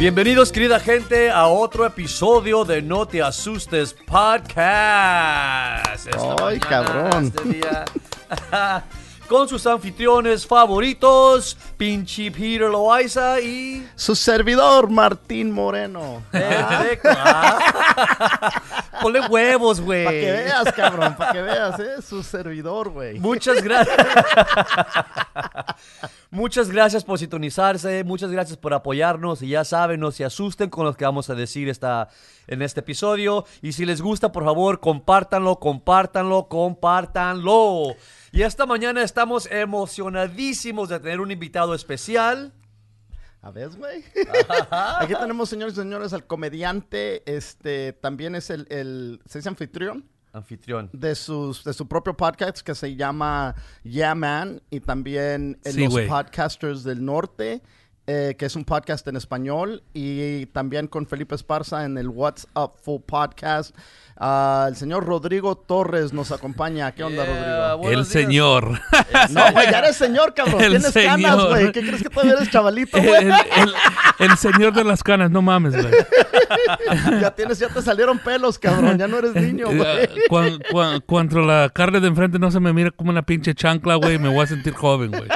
Bienvenidos, querida gente, a otro episodio de No Te Asustes Podcast. Esta Ay, mañana, cabrón. este día, con sus anfitriones favoritos, Pinchi Peter Loaiza y... Su servidor, Martín Moreno. Perfecto. Ah. Ponle huevos, güey. Para que veas, cabrón, para que veas, ¿eh? Su servidor, güey. Muchas gracias. muchas gracias por sintonizarse, muchas gracias por apoyarnos y ya saben, no se asusten con lo que vamos a decir esta, en este episodio. Y si les gusta, por favor, compártanlo, compártanlo, compártanlo. Y esta mañana estamos emocionadísimos de tener un invitado especial. A ver, güey. Aquí tenemos, señores y señores, al comediante, este, también es el, el ¿se dice anfitrión? Anfitrión. De, sus, de su propio podcast que se llama Yeah Man y también en Sí, los podcasters del norte, eh, que es un podcast en español y también con Felipe Esparza en el What's Up Full Podcast. Ah, el señor Rodrigo Torres nos acompaña. ¿Qué onda, Yeah, Rodrigo? el días. señor. No, güey, ya eres señor, cabrón. El Tienes canas, güey. ¿Qué crees que todavía eres chavalito, güey? el- el señor de las canas, no mames, güey. ya tienes, ya te salieron pelos, cabrón. Ya no eres niño, güey. Cuan- cuan- Cuando la carne de enfrente no se me mira como una pinche chancla, güey, me voy a sentir joven, güey.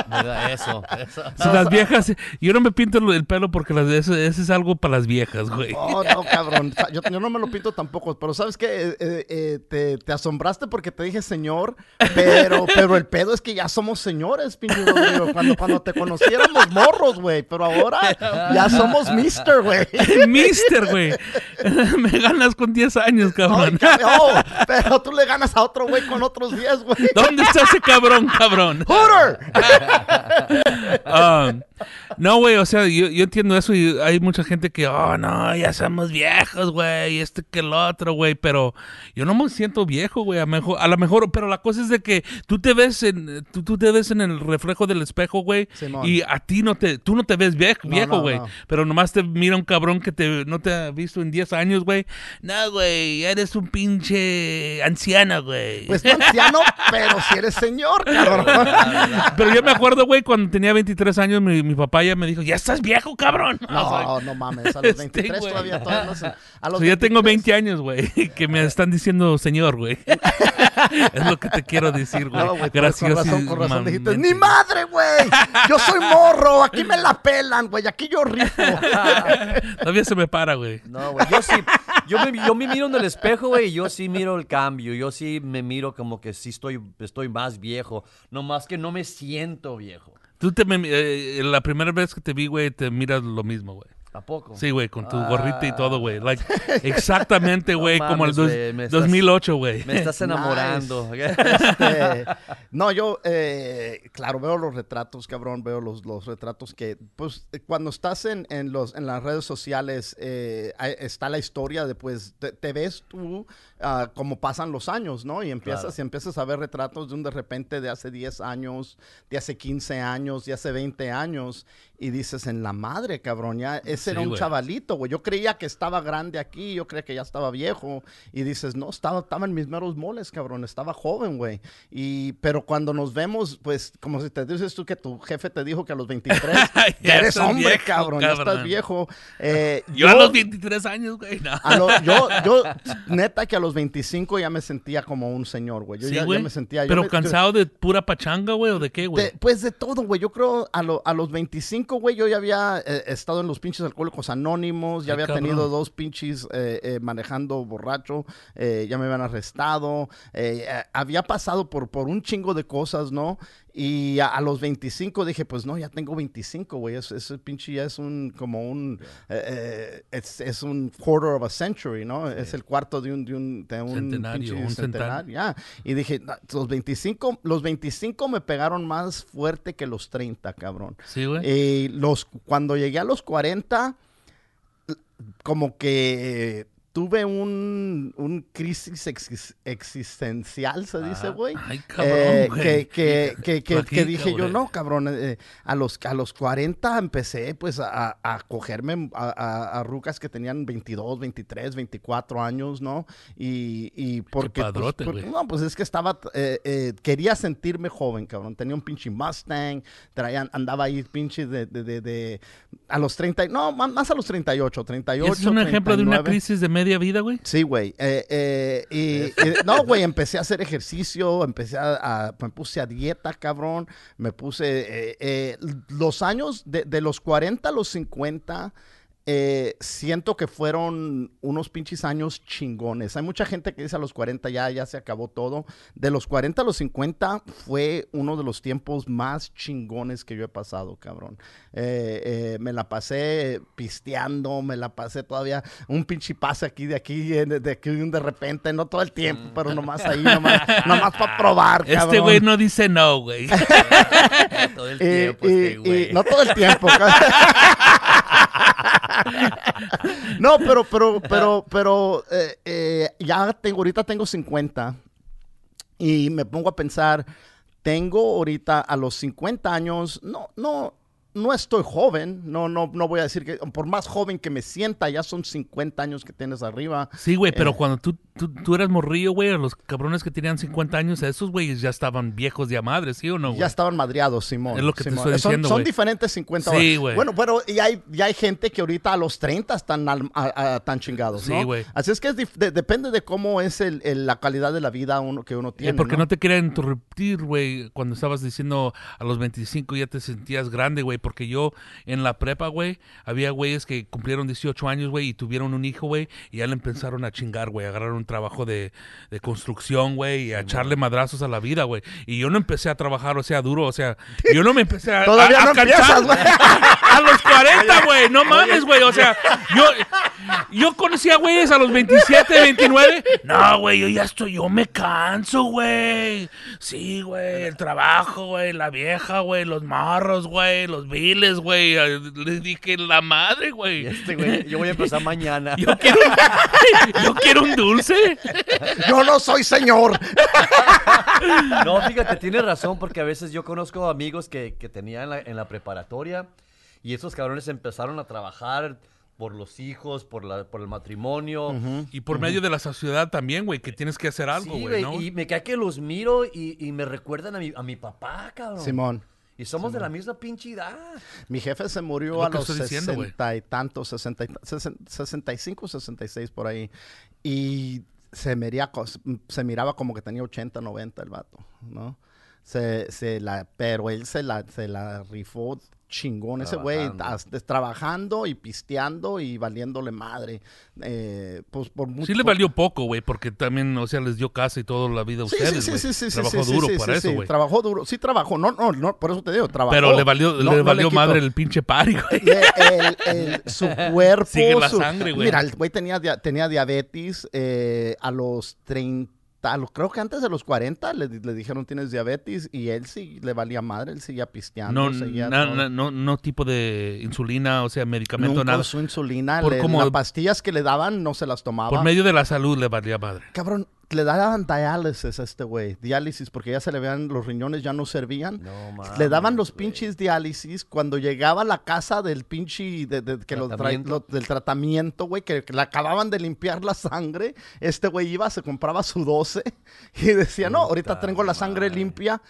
Eso, eso. Si las viejas, yo no me pinto el el pelo porque las, eso, eso es algo para las viejas, güey. Oh, no, cabrón. Yo, yo no me lo pinto tampoco, pero ¿sabes qué? Eh, eh, eh, te, te asombraste porque te dije señor, pero, pero el pedo es que ya somos señores, pinche Rodrigo. Cuando, cuando te conociéramos morros, güey, pero ahora ya somos mister, güey. Mister, güey. me ganas con 10 años, cabrón. oh, pero tú le ganas a otro güey con otros 10, güey. ¿Dónde está ese cabrón, cabrón? Hooter. Um, no, güey, o sea, yo, yo entiendo eso y hay mucha gente que, oh, no, ya somos viejos, güey, este que el otro, güey, pero yo no me siento viejo, güey, a, mejor, a lo mejor, pero la cosa es de que tú te ves en, tú, tú te ves en el reflejo del espejo, güey, Simón. y a ti no te, tú no te ves viejo, No, viejo, no, güey, no. pero nomás te mira un cabrón que te, no te ha visto en 10 años, güey, no, güey, eres un pinche anciano, güey. Pues no anciano, pero si eres señor, cabrón. Pero yo me acuerdo, güey, cuando tenía 23 años, mi, mi papá ya me dijo, ya estás viejo, cabrón. No, no mames, a los Este, 23 güey. todavía, todavía no sé. A los So, ya tengo 23, 20 años, güey, que me están diciendo señor, güey. es lo que te quiero decir, güey. No, Gracias. con razón, con razón dijiste, ¡Ni madre, güey! Yo soy morro, aquí me la pelan, güey, aquí yo rifo. Todavía se me para, güey. No, güey. Yo sí. Yo me, yo me miro en el espejo, güey, y yo sí miro el cambio. Yo sí me miro como que sí estoy, estoy más viejo. No más que no me siento viejo. Tú te me- eh, la primera vez que te vi, güey, te miras lo mismo, güey. ¿A poco? Sí, güey, con tu gorrita y todo, güey. Like, exactamente, güey, como el dos- me estás- 2008, güey. Me estás enamorando. Este, no, yo, eh, claro, veo los retratos, cabrón, veo los, los retratos que, pues, cuando estás en, en, los, en las redes sociales, eh, está la historia de, pues, te, te ves tú ah, como pasan los años, ¿no? Y empiezas, Claro. y empiezas a ver retratos de un de repente de hace 10 años, de hace 15 años, de hace 20 años, y dices, en la madre, cabrón, ya, ese era Sí, un chavalito, güey. Yo creía que estaba grande aquí, yo creía que ya estaba viejo, y dices, no, estaba, estaba en mis meros moles, cabrón, estaba joven, güey. Y, pero cuando nos vemos, pues, como si te dices tú que tu jefe te dijo que a los 23, Ya eres hombre, viejo, cabrón, ya estás viejo. Eh, Yo, a los 23 años, güey, no. yo, yo, neta que a los 25 ya me sentía como un señor, güey. Yo Sí, ya, me sentía... yo Pero me- yo- cansado de pura pachanga, güey, o de qué, güey. pues de todo, güey. Yo creo a, lo- a los 25, güey, yo ya había eh, estado en los pinches alcohólicos anónimos, ya había cabrón. tenido dos pinches eh, eh, manejando borracho, eh, ya me habían arrestado, había pasado por, por un chingo de cosas, ¿no? Y a, a los 25 dije, pues no, ya tengo 25, güey. Es- Ese pinche ya es un, como un, eh, eh, es, es un quarter of a century, ¿no? Es el cuarto de un, de un, de un Centenario, un centenario. Ya. Y dije, "Na- los 25, los 25 me pegaron más fuerte que los 30, cabrón. Sí, güey. Y los, cuando llegué a los 40, como que tuve un, un crisis exis- existencial, se dice, güey. Ay, cabrón, Eh, güey. que, que, que, que- Aquí, dije yo, cabrón. no, cabrón, eh, a, los, a los 40 empecé pues a, a cogerme a, a- a rucas que tenían 22, 23, 24 años, ¿no? Y, y porque... pues, padrote, por- güey. no, pues es que estaba, eh, eh, quería sentirme joven, cabrón. Tenía un pinche Mustang, traía, andaba ahí pinche de, de, de, de- a los 30, no, más, a los 38, 38, ¿Es un ejemplo de una 39. crisis de media vida, güey? Sí, güey. Eh, eh, no, güey, empecé a hacer ejercicio, empecé a, me puse a dieta, cabrón. Me puse, eh, los años de, de los 40 a los 50, eh, siento que fueron unos pinches años chingones. Hay mucha gente que dice a los 40 ya, ya se acabó todo. De los 40 a los 50 fue uno de los tiempos más chingones que yo he pasado, cabrón. Eh, eh, me la pasé pisteando, me la pasé todavía un pinche pase aquí, de aquí, eh, de, de aquí de repente, no todo el tiempo, pero nomás ahí, nomás, nomás para probar, Este cabrón. güey no dice no, güey. Todo el tiempo, y- este y- güey. no todo el tiempo. no, pero, pero, pero, pero, eh, eh, ya tengo, ahorita tengo 50 y me pongo a pensar, tengo ahorita a los 50 años, no, no, no estoy joven, no, no, no voy a decir que, por más joven que me sienta, ya son 50 años que tienes arriba. Sí, güey, pero Eh. cuando tú, tú, tú eras morrillo, güey, los cabrones que tenían 50 años, esos güeyes ya estaban viejos de a madre, ¿sí o no, güey? Ya estaban madreados, Simón. Es lo que te Simón. estoy Son- diciendo, Son, diferentes 50 Sí, horas. güey. Bueno, pero y hay, y hay gente que ahorita a los 30 están al- a- a- tan chingados, Sí, ¿no? güey. Así es que es de- depende de cómo es el, el- la calidad de la vida uno, que uno Eh, tiene, porque ¿no? no te quería interrumpir, güey, cuando estabas diciendo a los 25 ya te sentías grande, güey, porque yo en la prepa, güey, había güeyes que cumplieron 18 años, güey, y tuvieron un hijo, güey, y ya le empezaron a chingar, güey, agarraron un trabajo de, de construcción, güey, y a echarle madrazos a la vida, güey. Y yo no empecé a trabajar, o sea, duro, o sea, yo no me empecé a... Todavía a- a no cansar, empiezas, güey. A los 40, güey, no mames, güey, o sea, yo, yo conocía güeyes a los 27, 29. No, güey, yo ya estoy, yo me canso, güey. Sí, güey, el trabajo, güey, la vieja, güey, los marros, güey, los viles, güey. Les dije, la madre, güey. Este güey, yo voy a empezar mañana. Yo quiero, yo quiero un dulce. Yo no soy señor. No, fíjate, tienes razón, porque a veces yo conozco amigos que, que tenía en la, en la preparatoria y esos cabrones empezaron a trabajar por los hijos, por, la, por el matrimonio. Y por medio de la sociedad también, güey, que tienes que hacer algo, Sí, güey, güey, ¿no? y me cae que los miro y, y me recuerdan a mi, a mi papá, cabrón. Simón. Y somos de la misma pinche edad. Mi jefe se murió lo a los. 60 y tantos, 60 y- sesen- 65, 66 por ahí. Y se, miría se miraba como que tenía 80, 90 el vato, ¿no? Se, se la, pero él se la, se la rifó chingón ese güey, Trabajando. y pisteando y valiéndole madre. Eh, pues por mucho, Sí le valió poco, güey, porque también, o sea, les dio casa y toda la vida a Sí, sí, ustedes, sí, sí, sí, sí, Trabajó sí, duro sí, para sí, eso, sí, güey. Trabajó duro, sí trabajó, no, no, no, por eso te digo, trabajó. Pero le valió, No- le no valió quito. madre el pinche party, güey. Le- su cuerpo. Sigue la su- sangre, güey. Mira, el güey tenía, dia- tenía diabetes eh, a los 30. A lo- creo que antes de los 40 le, le dijeron tienes diabetes y él sí le valía madre, él seguía pisteando. No, seguía na- na- no, no tipo de insulina, o sea, medicamento, Nunca nada. usó insulina, Por le- como- las pastillas que le daban no se las tomaba. Por medio de la salud le valía madre. Cabrón, le daban diálisis a este güey, diálisis, porque ya se le vean los riñones ya no servían. No mames. Le daban los güey. pinches diálisis cuando llegaba a la casa del pinche, de, de- que lo trae- Tratamiento. lo- del tratamiento, güey, que, que le acababan de limpiar la sangre. Este güey iba, se compraba su 12 y decía, no, ahorita tengo la sangre madre. limpia,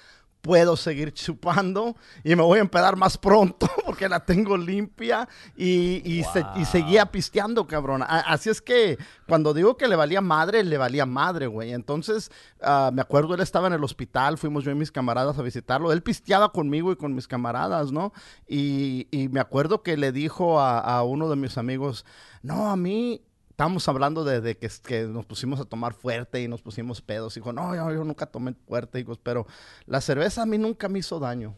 puedo seguir chupando y me voy a empedar más pronto porque la tengo limpia y, y, se- y seguía pisteando, cabrón. A- así es que cuando digo que le valía madre, le valía madre, güey. Entonces, ah, me acuerdo, él estaba en el hospital, fuimos yo y mis camaradas a visitarlo. Él pisteaba conmigo y con mis camaradas, ¿no? Y, y me acuerdo que le dijo a, a uno de mis amigos, no, a mí... Estábamos hablando de, que, nos pusimos a tomar fuerte y nos pusimos pedos. Dijo, no, yo, yo nunca tomé fuerte, hijos, pero la cerveza a mí nunca me hizo daño.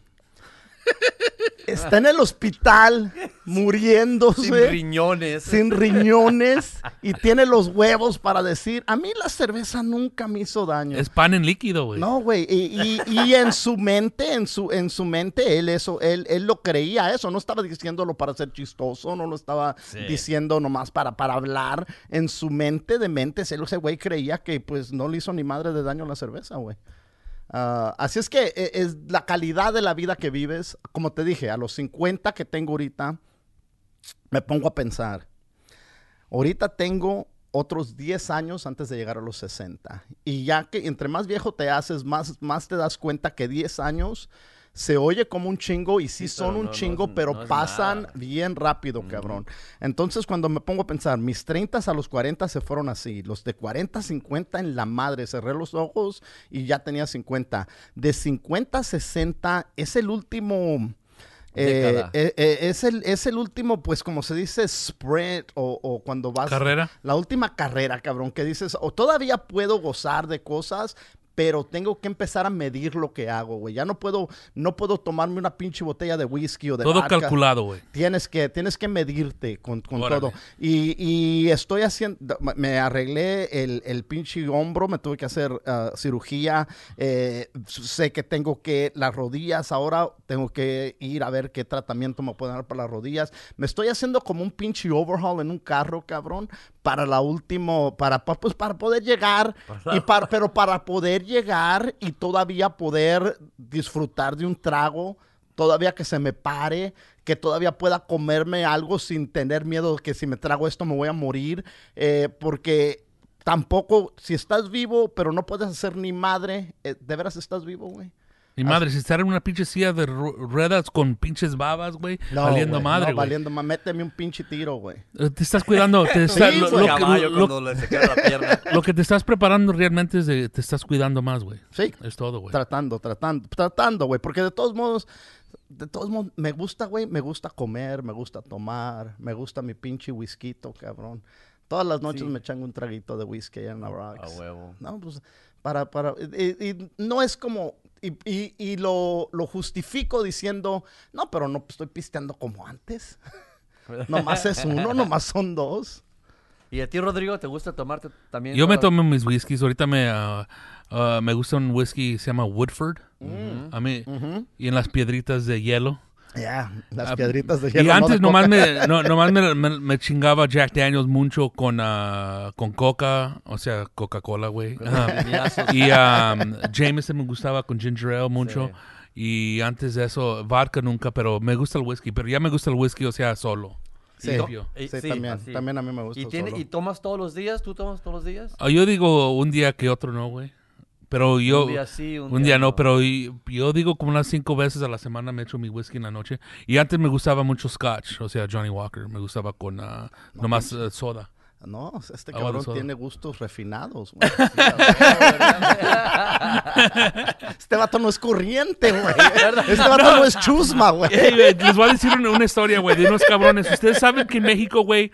Está en el hospital muriéndose. Sin riñones. sin riñones y tiene los huevos para decir, a mí la cerveza nunca me hizo daño. Es pan en líquido, güey. No, güey, y, y- y en su mente, en su, en su mente, él eso, él, él lo creía eso, no estaba diciéndolo para ser chistoso, no lo estaba diciendo nomás para, para hablar. En su mente de mentes, él, ese güey creía que pues no le hizo ni madre de daño la cerveza, güey. Ah, así es que eh, es la calidad de la vida que vives, como te dije, a los 50 que tengo ahorita, me pongo a pensar. Ahorita tengo otros 10 años antes de llegar a los 60. Y ya que entre más viejo te haces, más, más te das cuenta que 10 años se oye como un chingo y sí, Sí, son un no- chingo, pero no pasan nada. bien rápido, cabrón. Entonces cuando me pongo a pensar, mis 30 a los 40 se fueron así. Los de 40 a 50 en la madre. Cerré los ojos y ya tenía 50. De 50 a 60 es el último... eh, eh, eh, es, el, es el último, pues como se dice, sprint o, o cuando vas... Carrera. La última carrera, cabrón, que dices, o todavía puedo gozar de cosas, pero tengo que empezar a medir lo que hago, güey. Ya no puedo, no puedo tomarme una pinche botella de whisky o de Todo vodka. calculado, güey. Tienes que, tienes que medirte con, con todo. Y, y estoy haciendo, me arreglé el, el pinche hombro, me tuve que hacer ah, cirugía. eh, sé que tengo que, las rodillas ahora, tengo que ir a ver qué tratamiento me pueden dar para las rodillas. Me estoy haciendo como un pinche overhaul en un carro, cabrón, para la último, para, pa- pues, para poder llegar, y para, pero para poder llegar y todavía poder disfrutar de un trago todavía que se me pare, que todavía pueda comerme algo sin tener miedo de que si me trago esto me voy a morir, eh, porque tampoco, si estás vivo, pero no puedes hacer ni madre, eh, ¿de veras estás vivo, güey? Mi madre, si estar en una pinche silla de ru- ruedas con pinches babas, güey, No, valiendo güey, madre, no, güey. valiendo ma- méteme un pinche tiro, güey. Eh, Te estás cuidando. Te Sí, lo, lo que- caballo lo- cuando le se queda la pierna. lo que te estás preparando realmente es de, te estás cuidando más, güey. Sí, Es todo, güey. tratando, tratando, tratando, güey, porque de todos modos, de todos modos, me gusta, güey, me gusta comer, me gusta tomar, me gusta mi pinche whisky, cabrón. Todas las noches Sí. me echan un traguito de whisky allá en la A Rocks. huevo. No, pues para, para, y, y no es como, y, y- y lo, lo justifico diciendo, no, pero no estoy pisteando como antes. nomás es uno, nomás son dos. ¿Y a ti, Rodrigo, te gusta tomarte también? Yo me tomo mis whiskies. Ahorita me, ah, ah, me gusta un whisky, se llama Woodford. A mí, y en las piedritas de hielo. Ya, las Ah, piedritas de Y hielo. no antes de nomás, me, no, nomás me, me- me chingaba Jack Daniels mucho con, ah, con Coca, o sea, Coca-Cola, güey. Piñazos. Y um, Jameson me gustaba con ginger ale mucho. Sí. Y antes de eso, vodka nunca, pero me gusta el whisky. Pero ya me gusta el whisky, o sea, solo. Sí. Y- sí, sí, también, así. también a mí me gusta. ¿Y, tiene, solo. ¿Y tomas todos los días? ¿Tú tomas todos los días? Ah, yo digo un día que otro no, güey. Pero yo... un día sí, un, Un día no, pero y- yo digo como unas cinco veces a la semana me echo mi whisky en la noche. Y antes me gustaba mucho scotch, o sea, Johnny Walker. Me gustaba con ah, nomás eh, soda. No, este Agua cabrón soda. tiene gustos refinados, güey. este vato no es corriente, güey. Este vato no es chusma, güey. Ey, güey, les voy a decir una, una historia, güey, de unos cabrones. Ustedes saben que en México, güey,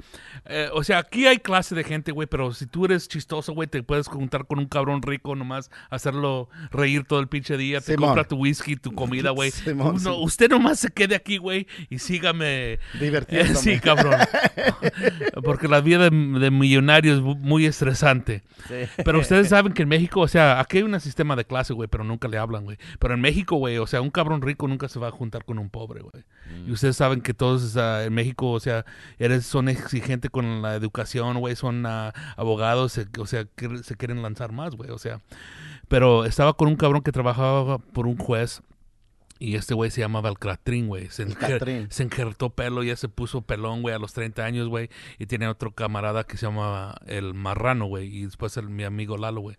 eh, o sea, aquí hay clase de gente, güey, pero si tú eres chistoso, güey, te puedes juntar con un cabrón rico nomás, hacerlo reír todo el pinche día, te Simón. compra tu whisky, tu comida, güey. Simón, no- sí. usted nomás se quede aquí, güey, y sígame. Divirtiéndome. Eh, sí, cabrón. Porque la vida de, de millonario es mu- muy estresante. Sí. Pero ustedes saben que en México, o sea, aquí hay un sistema de clase, güey, pero nunca le hablan, güey. Pero en México, güey, o sea, un cabrón rico nunca se va a juntar con un pobre, güey. Y ustedes saben que todos en México, o sea, eres, son exigentes con la educación, güey, son ah, abogados, se- o sea, que se quieren lanzar más, güey, o sea. Pero estaba con un cabrón que trabajaba por un juez. Y este güey se llamaba el Catrín, güey. Se, enjer- se enjertó pelo, ya se puso pelón, güey, a los 30 años, güey. Y tiene otro camarada que se llama el Marrano, güey. Y después el, mi amigo Lalo, güey.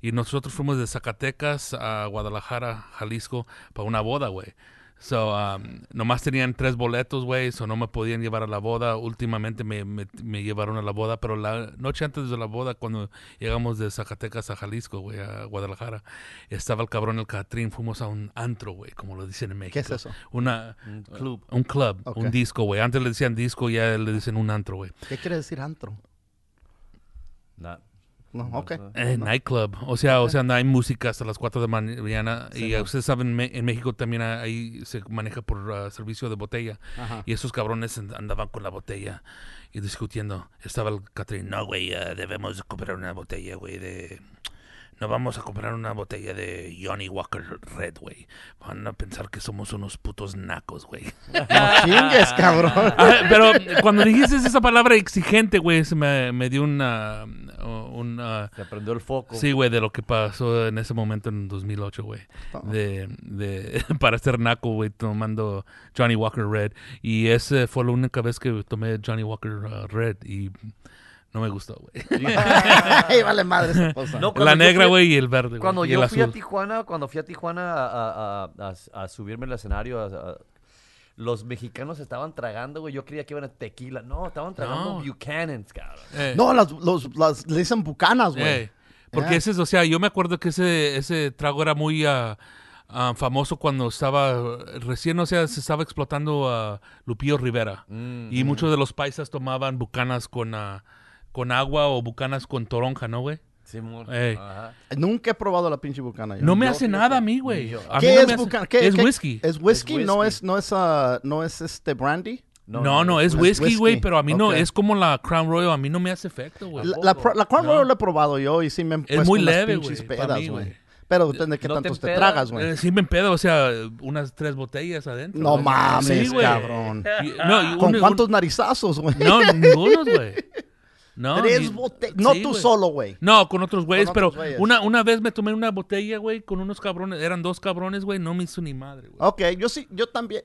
Y nosotros fuimos de Zacatecas a Guadalajara, Jalisco, para una boda, güey. So, um, nomás tenían tres boletos, güey, so no me podían llevar a la boda. Últimamente me, me, me llevaron a la boda, pero la noche antes de la boda, cuando llegamos de Zacatecas a Jalisco, güey, a Guadalajara, estaba el cabrón el Catrín. Fuimos a un antro, güey, como lo dicen en México. ¿Qué es eso? Una, Un club. un club, un disco, güey. Antes le decían disco, ya le dicen un antro, güey. ¿Qué quiere decir antro? No, ok. Eh, nightclub. O sea, o sea, no hay música hasta las 4 de la mañana. y uh, ustedes saben, me- en México también ahí se maneja por uh, servicio de botella. Ajá. Y esos cabrones and- andaban con la botella y discutiendo. Estaba el Catrín, no, güey, eh, debemos de comprar una botella, güey, de... No vamos a comprar una botella de Johnny Walker Red, güey. Van a pensar que somos unos putos nacos, güey. No chingues, cabrón. Ah, Pero cuando dijiste esa palabra exigente, güey, se me, me dio una... una Se prendió el foco. Sí, güey, de lo que pasó en ese momento en 2008, güey. Oh. De, de, para ser naco, güey, tomando Johnny Walker Red. Y esa fue la única vez que tomé Johnny Walker uh, Red y no me gustó, güey. Ay, vale madre esa cosa. No, La negra, güey, y el verde, güey. Cuando yo el fui a. Tijuana, cuando fui a Tijuana a, a- a- a- a subirme al escenario, a- a- los mexicanos estaban tragando, güey. Yo creía que iban a tequila. No, estaban tragando No. Buchanan's, cabrón. Eh, No, las, los, las, le dicen bucanas, güey. eh, porque ese es, o sea, yo me acuerdo que ese, ese trago era muy ah, famoso cuando estaba recién, o sea, se estaba explotando a Lupillo Rivera. Mm. Y muchos de los paisas tomaban bucanas con, ah, con agua o bucanas con toronja, ¿no, güey? Ey. Ajá. Nunca he probado la pinche bucana. yo. No me yo, hace nada a mí, güey. yo. A mí ¿Qué no es hace- bucana? ¿Qué- es qué- whisky. Es whisky, Es no es, no es, ah, no es este brandy. No, no, es es whisky, güey, whisky. pero a mí no, Ok. es como la Crown Royal, a mí no me hace efecto, güey. La, la, Crown No. Royal la he probado yo y sí me han Es puesto muy unas leve, pinches güey, pa' pedas, mí, güey. güey. Pero depende de qué ¿No te tantos te, empedas? tragas, güey. Eh, sí me empedo, o sea, unas tres botellas adentro. No güey. mames, Sí, güey. cabrón. Y- no, y ¿Con un- cuántos narizazos, güey? un- No, ningunos, güey. No, Tres botellas. No Sí, tú güey. solo, güey. No, con otros güeyes, Con pero otros güeyes. una, una vez me tomé una botella, güey, con unos cabrones, eran dos cabrones, güey, no me hizo ni madre, güey. Ok, yo sí, yo también.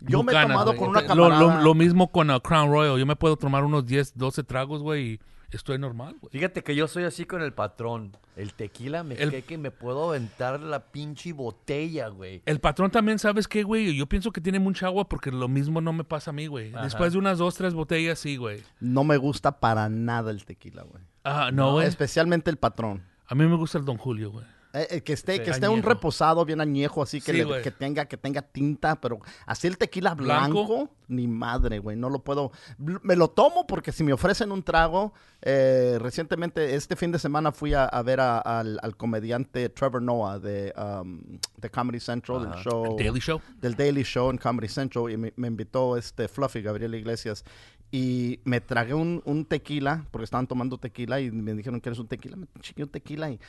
Yo me he Bucanas, tomado güey. con una Lo- lo, lo mismo con uh, Crown Royal. Yo me puedo tomar unos 10, 12 tragos, güey, y estoy normal, güey. Fíjate que yo soy así con el patrón. El tequila me El- cree que me puedo aventar la pinche botella, güey. El patrón también, ¿sabes qué, güey? Yo pienso que tiene mucha agua porque lo mismo no me pasa a mí, güey. Ajá. Después de unas dos, tres botellas, sí, güey. No me gusta para nada el tequila, güey. Ah, no, güey. Especialmente el patrón. A mí me gusta el Don Julio, güey. Eh, eh, que esté, Sí. que esté un reposado, bien añejo, así que, Sí, le- güey. que tenga, que tenga tinta, pero así el tequila blanco, Blanco. ni madre, güey, no lo puedo. Me lo tomo porque si me ofrecen un trago, eh, recientemente, este fin de semana fui a, a ver a- al, al comediante Trevor Noah de, um, de Comedy Central, del show Daily Show. del Daily Show en Comedy Central y me, me invitó este Fluffy, Gabriel Iglesias. Y me tragué un, un tequila, porque estaban tomando tequila y me dijeron que eres un tequila. Me chingué un tequila y-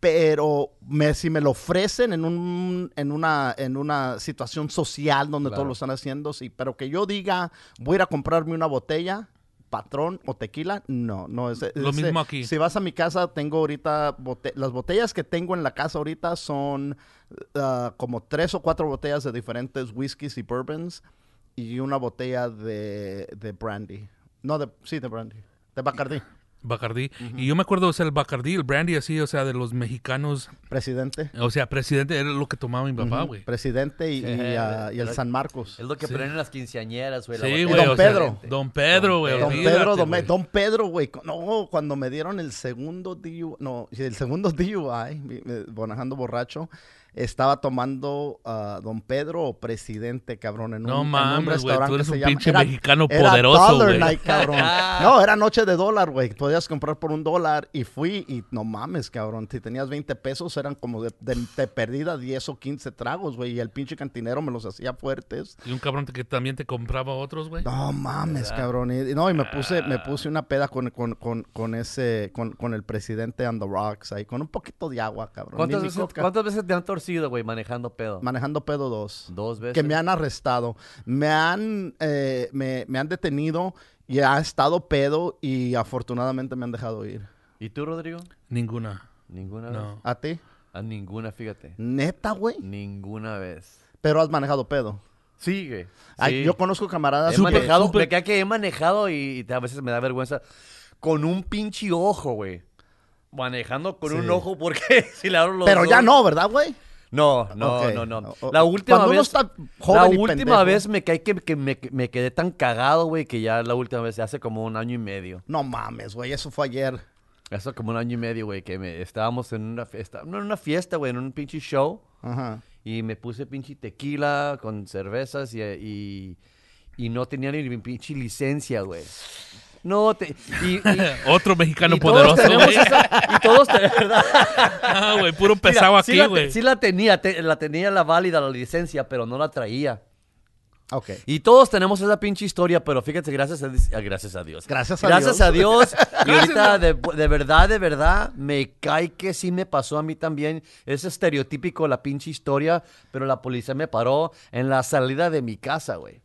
pero me, si me lo ofrecen en, un, en, una, en una situación social donde Claro. todos lo están haciendo, sí. Pero que yo diga, voy a ir a comprarme una botella, patrón o tequila, no, no es. Lo mismo aquí. Si vas a mi casa, tengo ahorita, bote- las botellas que tengo en la casa ahorita son ah, como tres o cuatro botellas de diferentes whiskies y bourbons y una botella de, de brandy. No, de, sí, de brandy. De Bacardi. Bacardí. Y yo me acuerdo, o sea, el Bacardí, el brandy así, o sea, de los mexicanos. Presidente. O sea, presidente, era lo que tomaba mi papá, güey. Presidente y, ah, y el era- San Marcos. Es lo que Sí. ponen en las quinceañeras, güey. Sí, güey. Don o sea, Pedro. Don Pedro, güey. Don Pedro, don, güey. Don Pedro, güey. No, cuando me dieron el segundo DUI, no, el segundo DUI, manejando borracho, estaba tomando ah, Don Pedro o presidente, cabrón, en un, No en un mames, güey. restaurante Tú eres que se un llama- pinche era- mexicano era poderoso, Dollar güey. Night, cabrón. No, era noche de dólar, güey. Podías comprar por un dólar y fui y no mames, cabrón. Si tenías 20 pesos eran como de, de, de perdida 10 o 15 tragos, güey. Y el pinche cantinero me los hacía fuertes. Y un cabrón que también te compraba otros, güey. No mames, ¿Verdad? cabrón. Y, no, y me puse, Ah. me puse una peda con, con, con, con ese, con, con el presidente on the rocks ahí, con un poquito de agua, cabrón. ¿Cuántas veces. ¿Cuántas veces te han torcido, güey, manejando pedo? Manejando pedo dos. Dos veces. Que me han arrestado. Me han, eh, me, me han detenido y ha estado pedo y afortunadamente me han dejado ir. ¿Y tú, Rodrigo? Ninguna. Ninguna No. vez. ¿A ti? A ninguna, fíjate. Neta, güey. Ninguna vez. Pero has manejado pedo. Sí, güey. Ay, Sí. yo conozco camaradas. He Súper, que- manejado, súper. me queda que he manejado y, y a veces me da vergüenza con un pinche ojo, güey. Manejando con Sí. un ojo porque si le abro los Pero ya no, ¿verdad, güey? No, no, no, no. La última cuando uno vez. está joven la y última pendejo. vez me caí que, que me, me quedé tan cagado, güey, que ya la última vez, hace como un año y medio. No mames, güey. Eso fue ayer. Hace como un año y medio, güey, que me, estábamos en una fiesta. No en una fiesta, güey, en un pinche show. Ajá. Y me puse pinche tequila con cervezas y, y, y no tenía ni mi pinche licencia, güey. No, te, y, y- Otro mexicano y todos poderoso, tenemos güey. esa- y todos, te- ¿verdad? Ah, güey, puro pesado sí aquí, güey. Sí la tenía, te- la tenía la válida, la licencia, pero no la traía. Ok. Y todos tenemos esa pinche historia, pero fíjate, gracias a, ah, gracias a Dios. Gracias a Gracias Dios. a Dios. Y ahorita, de, de verdad, de verdad, me cae que sí me pasó a mí también. Es estereotípico la pinche historia, pero la policía me paró en la salida de mi casa, güey.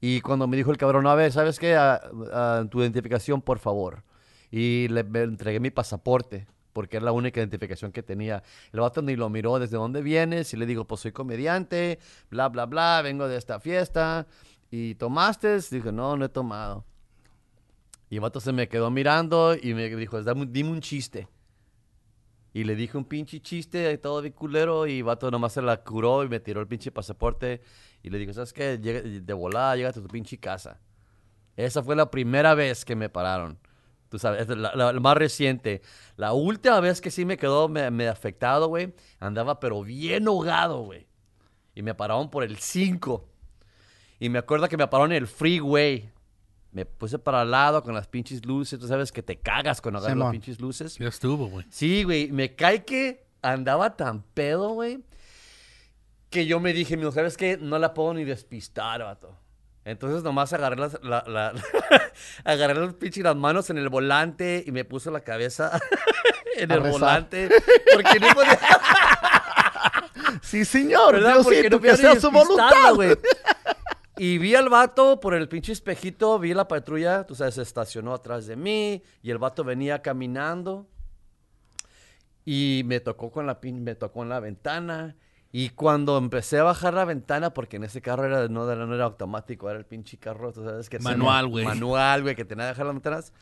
Y cuando me dijo el cabrón, a ver, ¿sabes qué? Ah, ah, tu identificación, por favor. Y le entregué mi pasaporte, porque es la única identificación que tenía. El vato ni lo miró desde dónde vienes y le digo, pues soy comediante, bla, bla, bla, vengo de esta fiesta. ¿Y tomaste? Dije, no, no he tomado. Y el vato se me quedó mirando y me dijo, dime un chiste. Y le dije un pinche chiste, todo de culero, y vato nomás se la curó y me tiró el pinche pasaporte. Y le digo, ¿sabes qué? Llega- de volada, llégate a tu pinche casa. Esa fue la primera vez que me pararon. Tú sabes, es la, la- la más reciente. La última vez que sí me quedó me, me afectado, güey, andaba pero bien ahogado, güey. Y me pararon por el 5. Y me acuerdo que me pararon en el freeway. Me puse para el lado con las pinches luces. Tú sabes que te cagas cuando agarras las Simón. pinches luces. Ya estuvo, güey. Sí, güey. Me cae que andaba tan pedo, güey. Que yo me dije, "Mijo, ¿sabes qué? No la puedo ni despistar, vato. Entonces nomás agarré las, la, la- agarré los pinches las manos en el volante y me puse la cabeza en A el rezar. volante. Porque no podía, Sí, señor. ¿verdad? Diosito, Porque no que sea su voluntad. güey. Y vi al vato por el pinche espejito, vi la patrulla, tú sabes, se estacionó atrás de mí y el vato venía caminando y me tocó con la pin, me tocó en la ventana y cuando empecé a bajar la ventana porque en ese carro era no era, no era automático, era el pinche carro, tú sabes que Manual, güey. Manual, güey, que tenía que dejar las ventanas.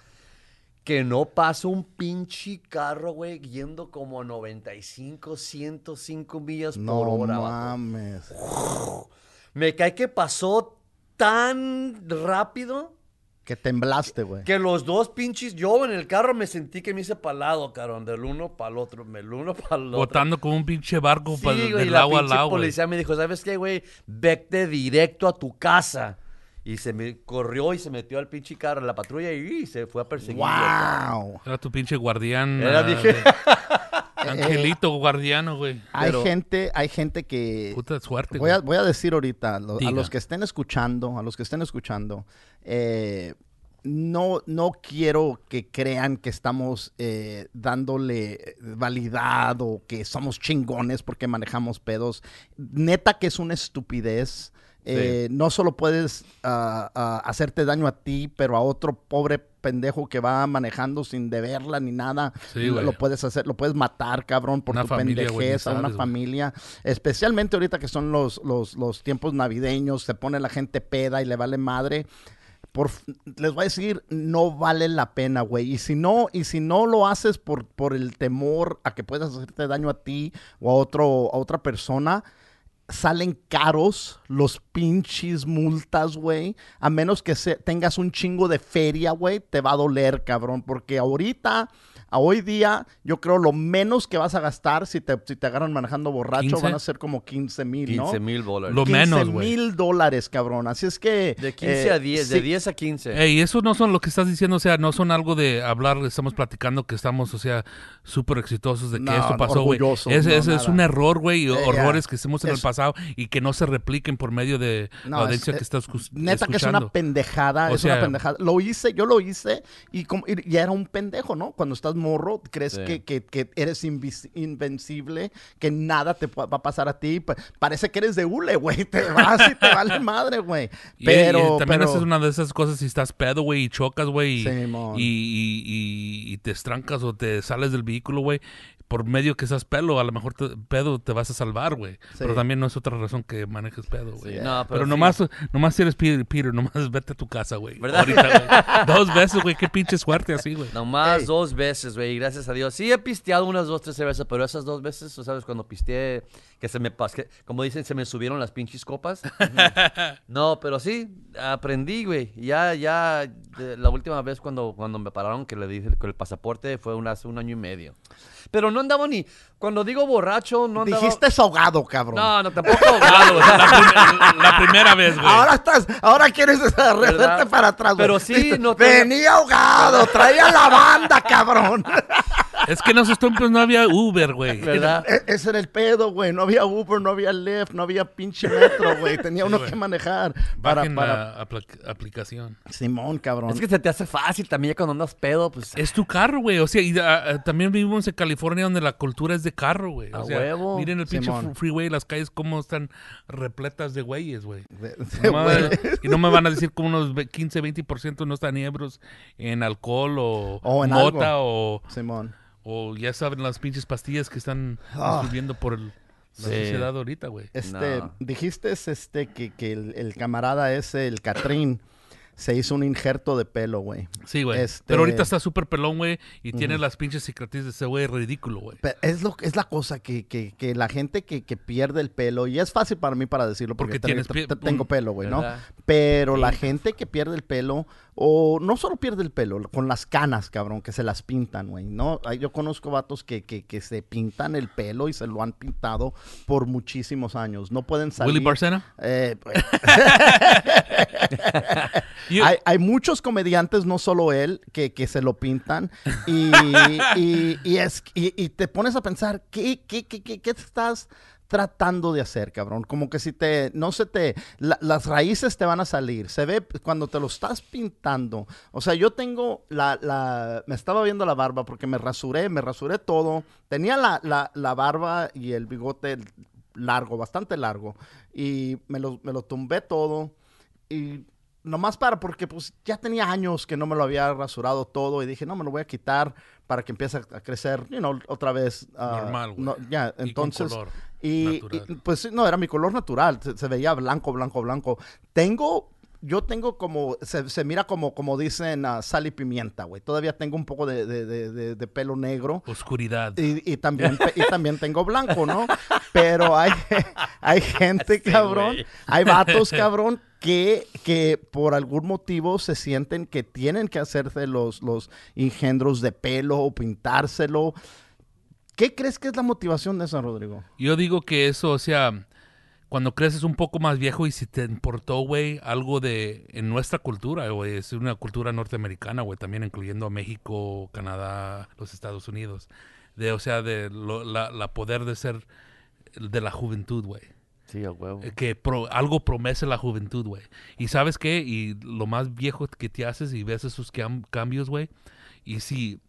Que no pasó un pinche carro, güey, yendo como a 95, 105 millas por No hora. vato. mames. Me cae que pasó tan rápido Que temblaste, güey. que los dos pinches, yo en el carro me sentí que me hice palado, cabrón, del uno para el otro, del uno para el otro. Botando como un pinche barco Sí, pa- güey, del la agua al policía me dijo, ¿sabes qué, güey? Vete directo a tu casa. Y se me corrió y se metió al pinche carro, la patrulla y se fue a perseguir. Wow. Era tu pinche guardián. Era, ah, dije, Angelito guardiano, güey. Hay Pero- gente, hay gente que Puta suerte, Voy a, güey. voy a decir ahorita, lo- a los que estén escuchando, a los que estén escuchando, eh, no, no quiero que crean que estamos eh, dándole validad o que somos chingones porque manejamos pedos. Neta que es una estupidez. Eh, no solo puedes ah, hacerte daño a ti, pero a otro pobre pendejo que va manejando sin deberla ni nada, Sí, lo, puedes hacer, lo puedes matar, cabrón, por Una tu familia, pendejez, a una familia, especialmente ahorita que son los, los, los tiempos navideños, se pone la gente peda y le vale madre. Por, les voy a decir, no vale la pena, güey. Y si no, y si no lo haces por, por el temor a que puedas hacerte daño a ti o a otro, a otra persona, salen caros los pinches multas, güey. A menos que tengas un chingo de feria, güey, te va a doler, cabrón. Porque ahorita, a hoy día, yo creo lo menos que vas a gastar si te, si te agarran manejando borracho 15. van a ser como 15 mil, ¿no? 15 mil dólares. Lo menos, 15 güey. mil dólares, cabrón. Así es que... De 15 eh, a 10, de sí, 10 a 15. Ey, eso no son lo que estás diciendo, o sea, no son algo de hablar, estamos platicando que estamos, o sea, súper exitosos de que No, esto pasó, güey. orgullosos, Es, no, es, es nada. un error, güey, y Eh, horrores que hicimos en el pasado y que no se repliquen por medio de No, la audiencia es- que estás escu- Neta que es escuchando. una pendejada, O es sea- una pendejada. Lo hice, yo lo hice y, como, y ya era un pendejo, ¿no? Cuando estás morro, crees Sí. que, que- que eres invencible, que nada te va a pasar a ti. Pa- Parece que eres de hule, güey. Te vas y te vale madre, güey. Pero, y también pero- haces una de esas cosas si estás pedo, güey, y chocas, güey, y- y- y te estrancas o te sales del vehículo, güey. Por medio que seas pelo, a lo mejor te- pedo te vas a salvar, güey. Pero también no es otra razón que manejes pedo, güey. Sí, no, Pero, sí. nomás, nomás si eres Peter, Peter, nomás vete a tu casa, güey. ¿Verdad? Ahorita, güey. Dos veces, güey, qué pinche suerte así, güey. Nomás Ey. dos veces, güey, y gracias a Dios. Sí he pisteado unas dos, tres cervezas, pero esas dos veces, tú sabes, cuando pisteé, que se me pas- que, como dicen, se me subieron las pinches copas. no, pero sí, aprendí, güey. Ya, ya, de- la última vez cuando, cuando me pararon, que le dije con el pasaporte, fue un- hace un año y medio. Pero no andaba ni. Cuando digo borracho, no andaba. Dijiste ahogado, cabrón. No, no, tampoco ahogado. La, prim- la primera vez, güey. Ahora estás, ahora quieres regresarte para atrás, güey. Pero sí, no te- Venía ahogado, traía la banda, cabrón. Es que en esos tiempos no había Uber, güey. ¿Verdad? E- Ese era el pedo, güey. No había Uber, no había Lyft, no había pinche metro, güey. Tenía uno que manejar. Para, Bajen para... la apl- aplicación. Simón, cabrón. Es que se te hace fácil también ya cuando andas pedo, pues. Es tu carro, güey. O sea, y ah, ah, también vivimos en California donde la cultura es de carro, güey. A O sea, huevo. miren el pinche Simón. freeway, las calles cómo están repletas de güeyes, güey. Y no me van a decir como unos ve- 15, 20% no están ebros en alcohol o O en mota o, Simón. O ya saben las pinches pastillas que están distribuyendo por el- la Sí. sociedad ahorita, güey. Este, No. dijiste este que, que el, el camarada ese, el Catrín, se hizo un injerto de pelo, güey. Sí, güey. Este- Pero ahorita está súper pelón, güey, y tiene las pinches cicatrices de ese güey ridículo, güey. Es, lo, es la cosa que, que, que la gente que, que pierde el pelo, y es fácil para mí para decirlo porque, Porque tienes tengo pelo, güey, ¿no? Pero la gente que pierde el pelo, o no solo pierde el pelo, con las canas, cabrón, que se las pintan, güey, ¿no? Yo conozco vatos que, que, que se pintan el pelo y se lo han pintado por muchísimos años. No pueden salir. Willy Barcena. Eh, pues, hay, hay muchos comediantes, no solo él, que, que se lo pintan y, y- y es, y, y te pones a pensar, ¿qué, qué, qué, qué, qué estás tratando de hacer, cabrón? Como que si te, no se te, la- las raíces te van a salir. Se ve cuando te lo estás pintando. O sea, yo tengo la, la, me estaba viendo la barba porque me rasuré, me rasuré todo. Tenía la, la, la barba y el bigote largo, bastante largo. Y me lo, me lo tumbé todo. Y nomás para, porque pues ya tenía años que no me lo había rasurado todo y dije, no, me lo voy a quitar para que empiece a, crecer, you know, otra vez. ah, Normal, güey. no, ya, Y con entonces... color Y, y, pues no, era mi color natural, se, se veía blanco, blanco, blanco. Tengo, yo tengo como, se, se mira como, como dicen ah, sal y pimienta, güey. Todavía tengo un poco de, de- de- pelo negro. Oscuridad. Y, y también, y también tengo blanco, ¿no? Pero hay, hay gente, cabrón, hay vatos, cabrón, que, que por algún motivo se sienten que tienen que hacerse los, los engendros de pelo o pintárselo. ¿Qué crees que es la motivación de eso, Rodrigo? Yo digo que eso, o sea, cuando creces un poco más viejo y si te importó, güey, algo de en nuestra cultura, güey, es una cultura norteamericana, güey, también incluyendo a México, Canadá, los Estados Unidos, de, o sea, de lo- la, la poder de ser de la juventud, güey. Sí, a huevo. Eh, que pro- algo promete la juventud, güey. Y sabes qué, y lo más viejo que te haces y ves esos cam- cambios, güey, y si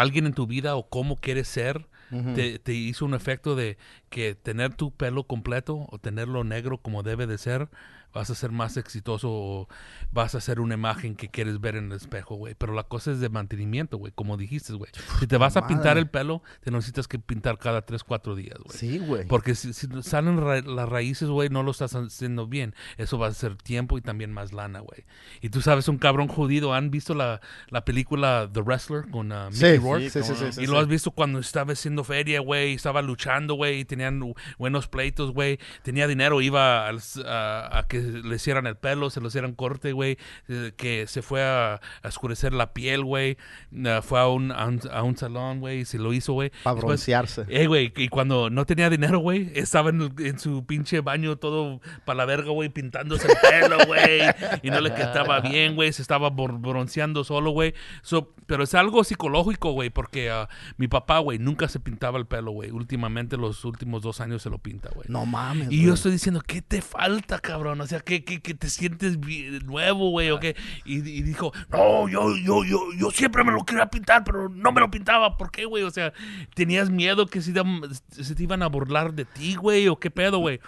alguien en tu vida o cómo quieres ser, te, te hizo un efecto de que tener tu pelo completo o tenerlo negro como debe de ser, vas a ser más exitoso o vas a ser una imagen que quieres ver en el espejo, güey. Pero la cosa es de mantenimiento, güey, como dijiste, güey. Si te vas a pintar madre. el pelo, te necesitas que pintar cada 3, 4 días, güey. Sí, güey. Porque si, si salen ra- las raíces, güey, no lo estás haciendo bien. Eso va a ser tiempo y también más lana, güey. Y tú sabes, un cabrón jodido. ¿Han visto la, la película The Wrestler con uh, Mickey Sí, Rourke? sí, sí, sí, sí, y lo has visto cuando estaba haciendo feria, güey, estaba luchando, güey, y tenían buenos pleitos, güey, tenía dinero, iba a, a que le hicieran el pelo, se lo hicieran corte, güey, eh, que se fue a, a oscurecer la piel, güey, eh, fue a un, a un, a un salón, güey, y se lo hizo, güey. Para broncearse. eh, güey, y cuando no tenía dinero, güey, estaba en, el- en su pinche baño todo para la verga, güey, pintándose el pelo, güey, y no le quedaba bien, güey, se estaba bronceando solo, güey. So, pero es algo psicológico, güey, porque ah, mi papá, güey, nunca se pintaba el pelo, güey. Últimamente, los últimos dos años se lo pinta, güey. No mames. Y yo estoy diciendo, ¿qué te falta, cabrón? O sea, ¿qué, qué, qué te sientes nuevo, güey? ¿O qué? Y, y dijo, no, yo, yo, yo, yo siempre me lo quería pintar, pero no me lo pintaba. ¿Por qué, güey? O sea, ¿tenías miedo que se, te- se te iban a burlar de ti, güey? ¿O qué pedo, güey?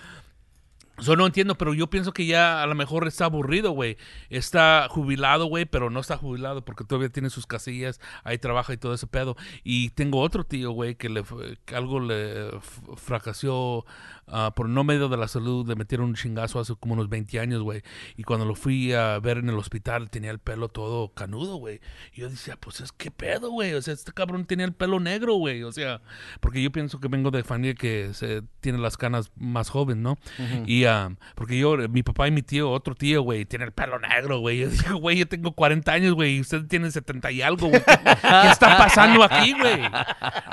Eso no entiendo, pero yo pienso que ya a lo mejor está aburrido, güey. Está jubilado, güey, pero no está jubilado porque todavía tiene sus casillas, ahí trabaja y todo ese pedo. Y tengo otro tío, güey, que le que algo le fracasó ah, por no medio de la salud, le metieron un chingazo hace como unos 20 años, güey. Y cuando lo fui a ver en el hospital, tenía el pelo todo canudo, güey. Y yo decía, pues es que pedo, güey. O sea, este cabrón tenía el pelo negro, güey. O sea, porque yo pienso que vengo de familia que se tiene las canas más joven, ¿no? Y ah, porque yo, mi papá y mi tío, otro tío, güey, tiene el pelo negro, güey. Yo digo, güey, yo tengo 40 años, güey, y usted tiene 70 y algo, güey. ¿Qué, qué está pasando aquí, güey?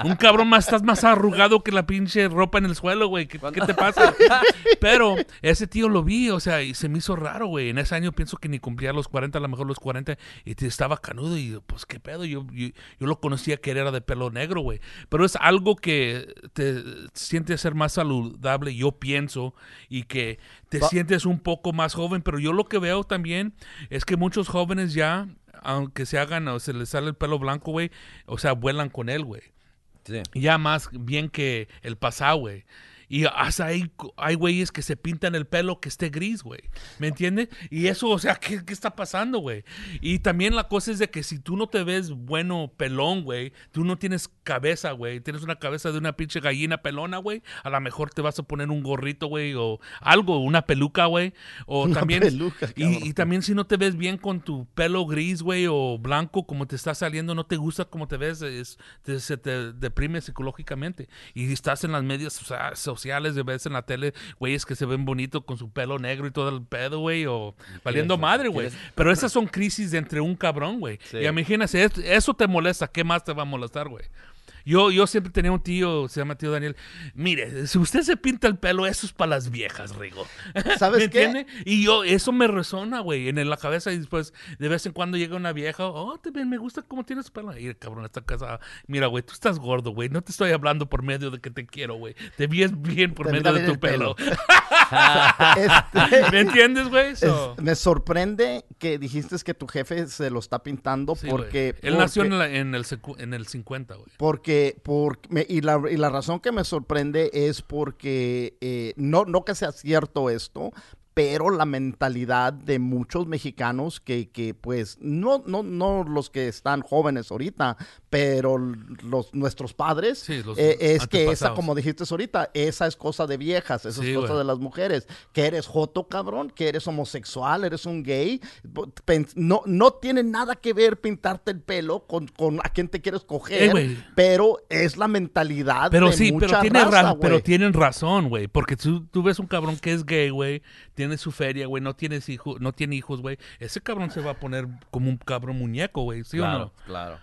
Un cabrón más, estás más arrugado que la pinche ropa en el suelo, güey. ¿Qué, qué te pasa? Pero ese tío lo vi, o sea, y se me hizo raro, güey. En ese año pienso que ni cumplía los 40, a lo mejor los 40, y te- estaba canudo. Y pues, ¿qué pedo? Yo, yo, yo lo conocía que era de pelo negro, güey. Pero es algo que te siente ser más saludable, yo pienso, y que te Va- sientes un poco más joven. Pero yo lo que veo también es que muchos jóvenes ya, aunque se hagan o se les sale el pelo blanco, güey, o sea, vuelan con él, güey Sí. ya más bien que el pasado, güey. Y hasta hay, hay güeyes que se pintan el pelo que esté gris, güey. ¿Me entiendes? Y eso, o sea, ¿qué, qué está pasando, güey? Y también la cosa es de que si tú no te ves bueno pelón, güey, tú no tienes cabeza, güey. Tienes una cabeza de una pinche gallina pelona, güey. A lo mejor te vas a poner un gorrito, güey, o algo, una peluca, güey. O Una también... peluca, y, y también si no te ves bien con tu pelo gris, güey, o blanco, como te está saliendo, no te gusta como te ves, es- te- se te deprime psicológicamente. Y estás en las medias socia- sociales, de vez en la tele, güeyes que se ven bonitos con su pelo negro y todo el pedo, güey, o valiendo madre, güey. ¿Quieres- Pero esas son crisis de entre un cabrón, güey. Sí. Y imagínate, es- eso te molesta, ¿qué más te va a molestar, güey? Yo, yo siempre tenía un tío, se llama tío Daniel. Mire, si usted se pinta el pelo, eso es para las viejas, Rigo. ¿Sabes ¿Me qué? entiende? Y yo, eso me resona, güey, en la cabeza. Y después, de vez en cuando llega una vieja, oh, te ven, me gusta cómo tienes pelo. Y cabrón está casada. Mira, güey, tú estás gordo, güey. No te estoy hablando por medio de que te quiero, güey. Te ves bien por Te medio de tu el pelo. pelo. Este, ¿Me entiendes, güey? es- me sorprende que dijiste que tu jefe se lo está pintando sí, porque... Él nació porque- en, la- en el, en el 50, güey. Porque, por, me- y, la, y la razón que me sorprende es porque, eh, no, no que sea cierto esto, pero la mentalidad de muchos mexicanos que, que pues, no, no, no los que están jóvenes ahorita, pero los, nuestros padres, Sí, los eh, es que esa, como dijiste ahorita, esa es cosa de viejas, esa Sí, es cosa güey. de las mujeres, que eres joto, cabrón, que eres homosexual, eres un gay, no, no tiene nada que ver pintarte el pelo con, con a quién te quieres coger, Eh, pero es la mentalidad Pero de sí, mucha pero, tiene raza, ra- pero tienen razón, güey. Porque tú, tú ves un cabrón que es gay, güey. Tiene su feria, güey. No, tienes hijo, no tiene hijos, güey. Ese cabrón se va a poner como un cabrón muñeco, güey. ¿Sí o claro, no? claro.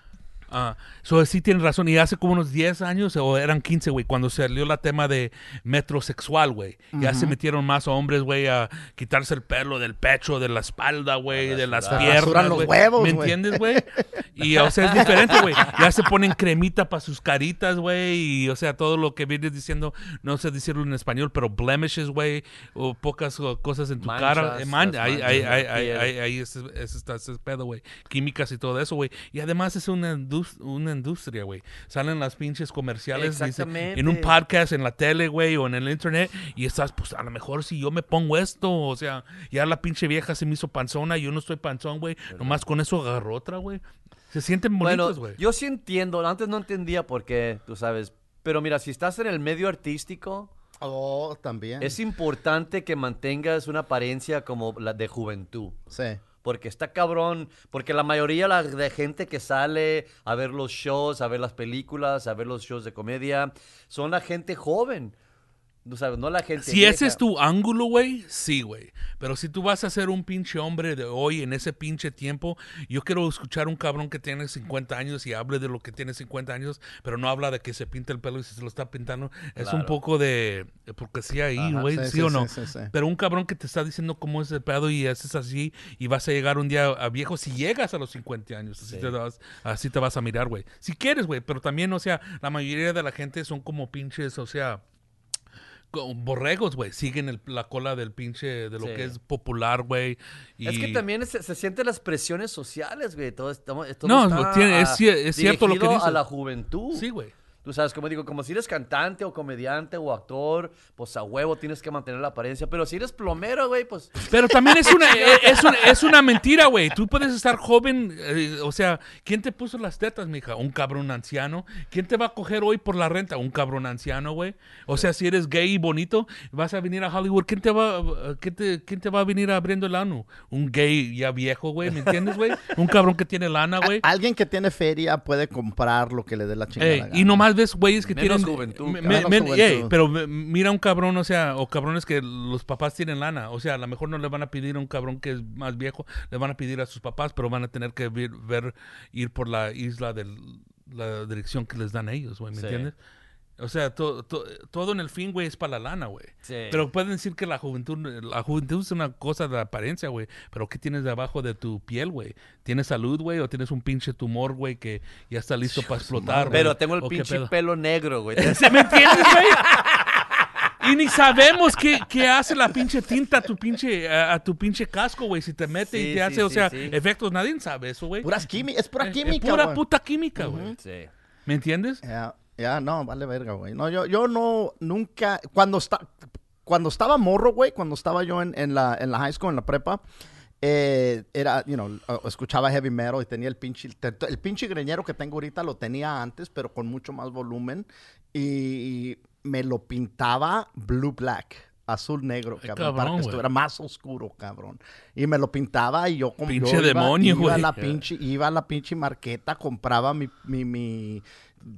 Ah, so, sí tienen razón. Y hace como unos 10 años, o eran 15, güey, cuando salió la tema de metrosexual, güey. Ya se metieron más hombres, güey, a quitarse el pelo del pecho, de la espalda, güey, de las rasurar. piernas. Los güey. huevos, ¿Me entiendes, güey? Y, o sea, es diferente, güey. Ya se ponen cremita para sus caritas, güey. Y, o sea, todo lo que vienes diciendo, no sé decirlo en español, pero blemishes, güey, o pocas o, cosas en tu Manchas, cara. Eh, man- ahí, manchas ahí, la ahí, ahí, ahí, ahí es, es- está ese pedo, güey. Químicas y todo eso, güey. Y además es una, una industria, güey. Salen las pinches comerciales dice, en un podcast, en la tele, güey, o en el internet. Y estás, pues a lo mejor si yo me pongo esto, o sea, ya la pinche vieja se me hizo panzona, yo no estoy panzón, güey. Nomás con eso agarró otra, güey. Se sienten bonitos, Bueno, güey. yo sí entiendo. Antes no entendía por qué, tú sabes. Pero mira, si estás en el medio artístico, Oh, también. es importante que mantengas una apariencia como la de juventud. Sí. Porque está cabrón, porque la mayoría la- de gente que sale a ver los shows, a ver las películas, a ver los shows de comedia, son la gente joven. Tú sabes, no la gente Si ese es tu ángulo, güey, sí, güey. Pero si tú vas a ser un pinche hombre de hoy, en ese pinche tiempo, yo quiero escuchar un cabrón que tiene 50 años y hable de lo que tiene 50 años, pero no habla de que se pinta el pelo y si se lo está pintando. Es un poco de porque sí ahí, güey, sí, sí, sí, o no. sí, sí, sí. Pero un cabrón que te está diciendo cómo es el pedo y haces así y vas a llegar un día a viejo, si llegas a los 50 años, así, Sí. te, vas, así te vas a mirar, güey. Si quieres, güey, pero también, o sea, la mayoría de la gente son como pinches, o sea, borregos, güey. Siguen el- la cola del pinche, de lo Sí. que es popular, güey. y- Es que también se, se sienten las presiones sociales, güey. Todo, estamos, todo No, está tiene- es cier- es cierto lo que dices. a la juventud. Sí, güey. Tú sabes, como digo, como si eres cantante o comediante o actor, pues a huevo tienes que mantener la apariencia. Pero si eres plomero, güey, pues. Pero también es una, eh, es, una- es una mentira, güey. Tú puedes estar joven, eh, o sea, ¿quién te puso las tetas, mija? Un cabrón anciano. ¿Quién te va a coger hoy por la renta? Un cabrón anciano, güey. O sea, si eres gay y bonito, vas a venir a Hollywood. ¿Quién te va, quién te, quién te va a venir abriendo el ano? Un gay ya viejo, güey, ¿me entiendes, güey? Un cabrón que tiene lana, güey. A- Alguien que tiene feria puede comprar lo que le dé la chingada. Ey, y nomás ves güeyes que Menos tienen juventud, me- Menos me- juventud. ey, pero mira un cabrón, o sea, o cabrones que los papás tienen lana, o sea, a lo mejor no le van a pedir a un cabrón que es más viejo, le van a pedir a sus papás, pero van a tener que ver, ver- ir por la isla de la dirección que les dan a ellos, güey, ¿me Sí. entiendes? O sea, to- to- todo en el fin, güey, es para la lana, güey. Sí. Pero pueden decir que la juventud, la juventud es una cosa de apariencia, güey. Pero ¿qué tienes debajo de tu piel, güey? ¿Tienes salud, güey? ¿O tienes un pinche tumor, güey, que ya está listo para explotar, güey? Pero tengo el ¿O qué pinche pelo negro, güey. ¿Se me entiendes, güey? Y ni sabemos qué, qué hace la pinche tinta a tu pinche, a, a tu pinche casco, güey. Si te mete y te sí, hace, o sea, sí. efectos, nadie sabe eso, güey. Puras quími- es pura Es- química, Es pura puta química, güey. Sí. ¿Me entiendes? Ya, ya, no, vale verga, güey. No, yo, yo no, nunca, cuando está, cuando estaba morro, güey, cuando estaba yo en, en la, en la high school, en la prepa, eh, era, you know, escuchaba heavy metal y tenía el pinche, el pinche greñero que tengo ahorita lo tenía antes, pero con mucho más volumen y me lo pintaba blue black. Azul negro, Ay, cabrón, para cabrón, que estuviera más oscuro, cabrón. Y me lo pintaba y yo como Pinche yo iba- demonio, iba a la pinche, iba a la pinche marqueta, compraba mi, mi, mi,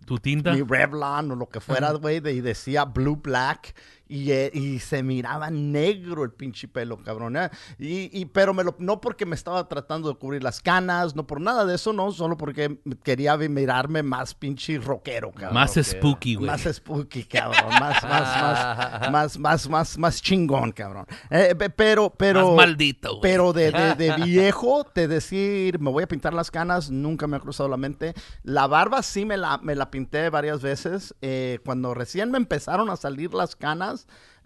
Tu tinta. mi Revlon o lo que fuera, güey, y decía blue black y, eh, y se miraba negro el pinche pelo, cabrón. ¿eh? Y, y- pero me lo, no porque me estaba tratando de cubrir las canas, no por nada de eso, no, solo porque quería mirarme más pinche rockero, cabrón. Más ok. spooky, güey. Más spooky, cabrón. Más, más, más, más, más, más, más chingón, cabrón. Eh, pe- pero, pero. Más maldito, güey. Pero de, de- de viejo, de decir, me voy a pintar las canas, nunca me ha cruzado la mente. La barba sí me la, me la pinté varias veces. Eh, cuando recién me empezaron a salir las canas,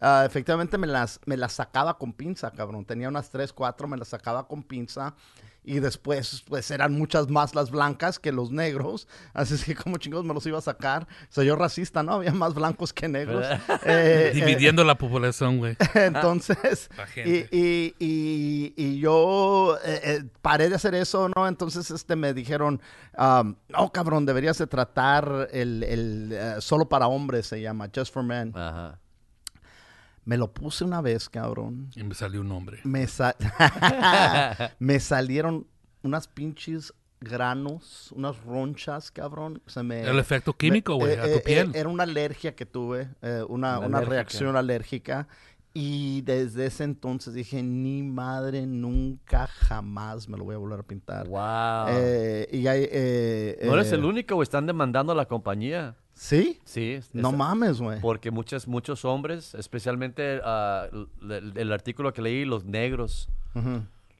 ah, efectivamente me las, me las sacaba con pinza, cabrón. Tenía unas 3, 4, me las sacaba con pinza. Y después, pues eran muchas más las blancas que los negros. Así es que, como chingos me los iba a sacar? Soy yo racista, ¿no? Había más blancos que negros. Eh, eh, Dividiendo la población, güey. entonces, y, y, y, y yo eh, eh, paré de hacer eso, ¿no? Entonces, este, me dijeron, um, no, cabrón, deberías de tratar el, el eh, solo para hombres, se llama, Just for Men. Ajá. Me lo puse una vez, cabrón. Y me salió un hombre. Me, sa- me salieron unas pinches granos, unas ronchas, cabrón. Se me, El efecto químico, güey, me- a eh, tu eh, piel. Era una alergia que tuve, eh, una, Una una alérgica. reacción alérgica. Y desde ese entonces dije, ni madre, nunca, jamás me lo voy a volver a pintar. Wow. Eh, y hay, eh, no eres eh, el único, güey. Están demandando a la compañía. ¿Sí? Sí. es- No es- mames, güey. Porque muchos, muchos hombres, especialmente ah, el, el artículo que leí, los negros.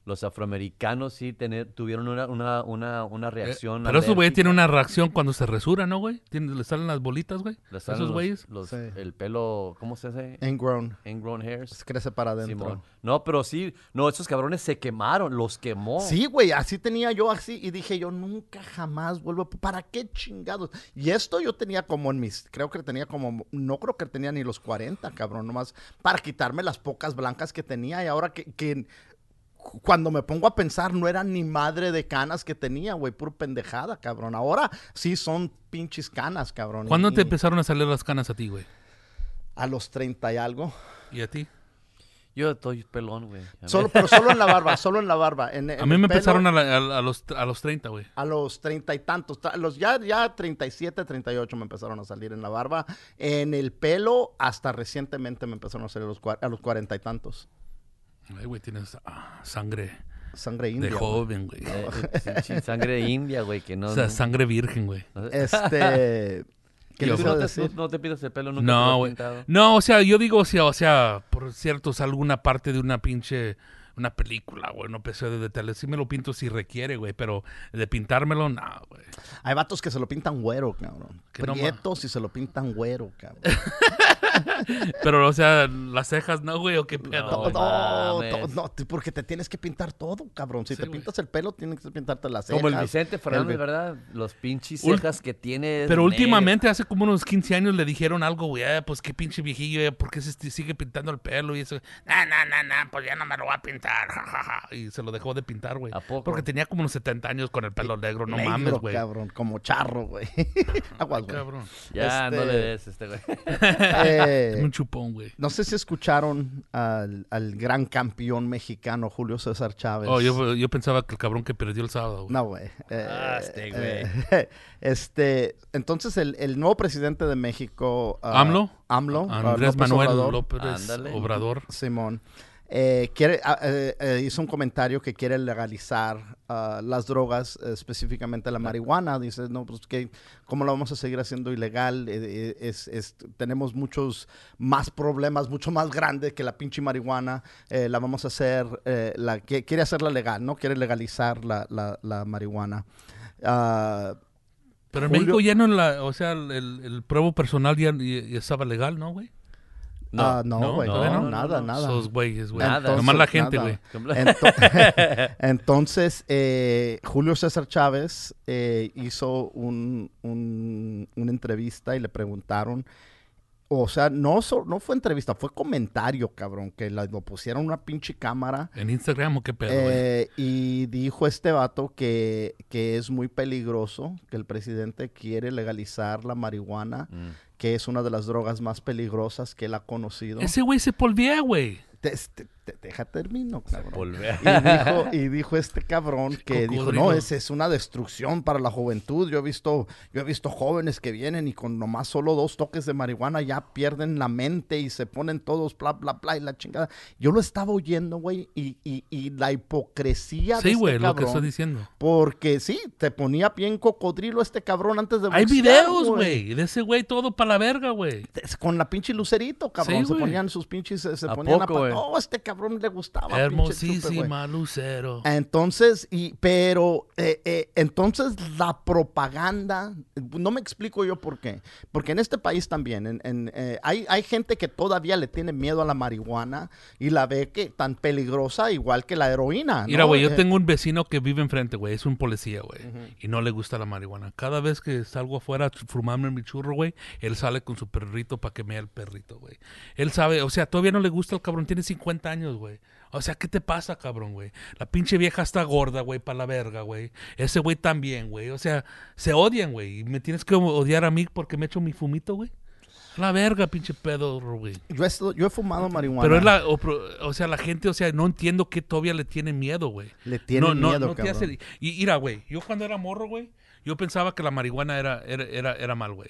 Los afroamericanos, sí tener, tuvieron una, una, una, una Eh, reacción. Pero esos güeyes tienen una reacción cuando se resura, ¿no, güey? Tienen- Le salen las bolitas, güey. Les salen Esos los- güeyes. los- Sí. El pelo, ¿cómo se dice? Ingrown. Ingrown hairs. Se crece para adentro. Simón. No, pero sí, no, esos cabrones se quemaron, los quemó. Sí, güey, así tenía yo así y dije yo nunca jamás vuelvo. a- ¿Para qué chingados? Y esto yo tenía como en mis, creo que tenía como, no creo que tenía ni los 40, cabrón, nomás para quitarme las pocas blancas que tenía y ahora que, cuando me pongo a pensar no era ni madre de canas que tenía, güey, puro pendejada, cabrón. Ahora sí son pinches canas, cabrón. ¿Cuándo Y- te empezaron a salir las canas a ti, güey? A los 30 y algo. ¿Y a ti? Yo estoy pelón, güey. Solo, pero solo en la barba, solo en la barba. En, A mí me empezaron a, la- a- a los, a los 30, güey. A los treinta y tantos, ta- los ya, ya 37, 38 me empezaron a salir en la barba. En el pelo, hasta recientemente me empezaron a salir a los, a los cuarenta y tantos. Ay, güey, tienes ah, sangre Sangre india. de güey. joven, güey. Eh, sangre de India, güey, que no. o sea, no- sangre virgen, güey. no- Este. ¿Qué Yo- les ¿Tú iba a no, te, no te pidas el pelo nunca? No, güey. No, o sea, yo digo, o sea, o sea, por cierto, es alguna parte de una pinche, una película, güey, no episodio de tele. Sí me lo pinto si requiere, güey, pero de pintármelo, no, güey. Hay vatos que se lo pintan güero, cabrón. Prietos y se lo pintan güero, cabrón. Pero, o sea, las cejas no, güey, o qué pedo. No, no, no, porque te tienes que pintar todo, cabrón. Si Sí, te güey. pintas el pelo, tienes que pintarte las cejas. Como el Vicente Fernández, el- ¿verdad? Los pinches Ul- cejas que tiene. Pero negras. últimamente, hace como unos 15 años, le dijeron algo, güey, "Ah, pues qué pinche viejillo, eh, ¿por qué se sigue pintando el pelo? Y eso, no, no, no, no, pues ya no me lo voy a pintar, jajaja. Y se lo dejó de pintar, güey. ¿A poco? Porque tenía como unos 70 años con el pelo negro, no negro, mames, güey. cabrón, como charro, güey. Aguas, güey. Cabrón. Ya, Este- no le des este, güey. Eh, Un chupón, güey. no sé si escucharon al, al gran campeón mexicano Julio César Chávez. Oh, yo, yo pensaba que el cabrón que perdió el sábado, güey. No, güey. Eh, Ah, este, güey. eh, este, entonces el, el nuevo presidente de México, ah, ¿AMLO? AMLO, Andrés López Manuel Obrador, López. Obrador. Simón, eh, quiere, ah, eh, eh, hizo un comentario que quiere legalizar ah, las drogas, eh, específicamente la marihuana. Dice, no, pues que, ¿cómo lo vamos a seguir haciendo ilegal? Es, es- tenemos muchos más problemas, mucho más grandes que la pinche marihuana. La vamos a hacer, la, que- quiere hacerla legal, ¿no? Quiere legalizar la, la- la marihuana. Ah, Pero en Julio- México ya no, la, o sea, el, el, el pruebo personal ya estaba legal, ¿no, güey? Ah, no, no, güey, todavía no, no. nada, nada. Esos güeyes, güey. Nada. Nomás la gente, güey. Ento- Entonces, eh, Julio César Chávez eh, hizo un- un- una entrevista y le preguntaron, o sea, no, so- no fue entrevista, fue comentario, cabrón, que la- lo pusieron una pinche cámara. ¿En Instagram o qué pedo, eh, y dijo este vato que, que es muy peligroso, que el presidente quiere legalizar la marihuana, Mm. que es una de las drogas más peligrosas que él ha conocido. Ese güey se polvía, güey. Te- deja termino, cabrón. Y dijo, y dijo este cabrón que dijo, no, es, es una destrucción para la juventud. Yo he visto, yo he visto jóvenes que vienen y con nomás solo dos toques de marihuana ya pierden la mente y se ponen todos bla, bla, bla y la chingada. Yo lo estaba oyendo, güey, y, y, y la hipocresía de Sí, este güey, lo que estoy diciendo. Porque sí, te ponía bien cocodrilo este cabrón antes de Hay boxear, videos, güey, de ese güey todo para la verga, güey. Con la pinche lucerito, cabrón. Sí, se ponían sus pinches, se, se ¿A ponían poco, a... No, este cabrón le gustaba. chupe. Hermosísima Lucero. Entonces, y, pero, eh, eh, entonces la propaganda, no me explico yo por qué. Porque en este país también, en, en, eh, hay, hay gente que todavía le tiene miedo a la marihuana y la ve que tan peligrosa igual que la heroína. ¿no? Mira, güey, yo tengo un vecino que vive enfrente, güey. Es un policía, güey. Y no le gusta la marihuana. Cada vez que salgo afuera a fumarme mi churro, güey, él sale con su perrito para que me el perrito, güey. Él sabe, o sea, todavía no le gusta el cabrón. Tiene 50 años, güey. O sea, ¿qué te pasa, cabrón, güey? La pinche vieja está gorda, güey, para la verga, güey. Ese güey también, güey. O sea, se odian, güey. Y me tienes que odiar a mí porque me echo mi fumito, güey. La verga, pinche pedo, güey. Yo he, yo he fumado marihuana. Pero es la, o, o sea, la gente, o sea, no entiendo que todavía le tiene miedo, güey. Le tiene no, no, miedo, no te cabrón. hace- Y mira, güey, yo cuando era morro, güey, yo pensaba que la marihuana era, era, era, era mal, güey.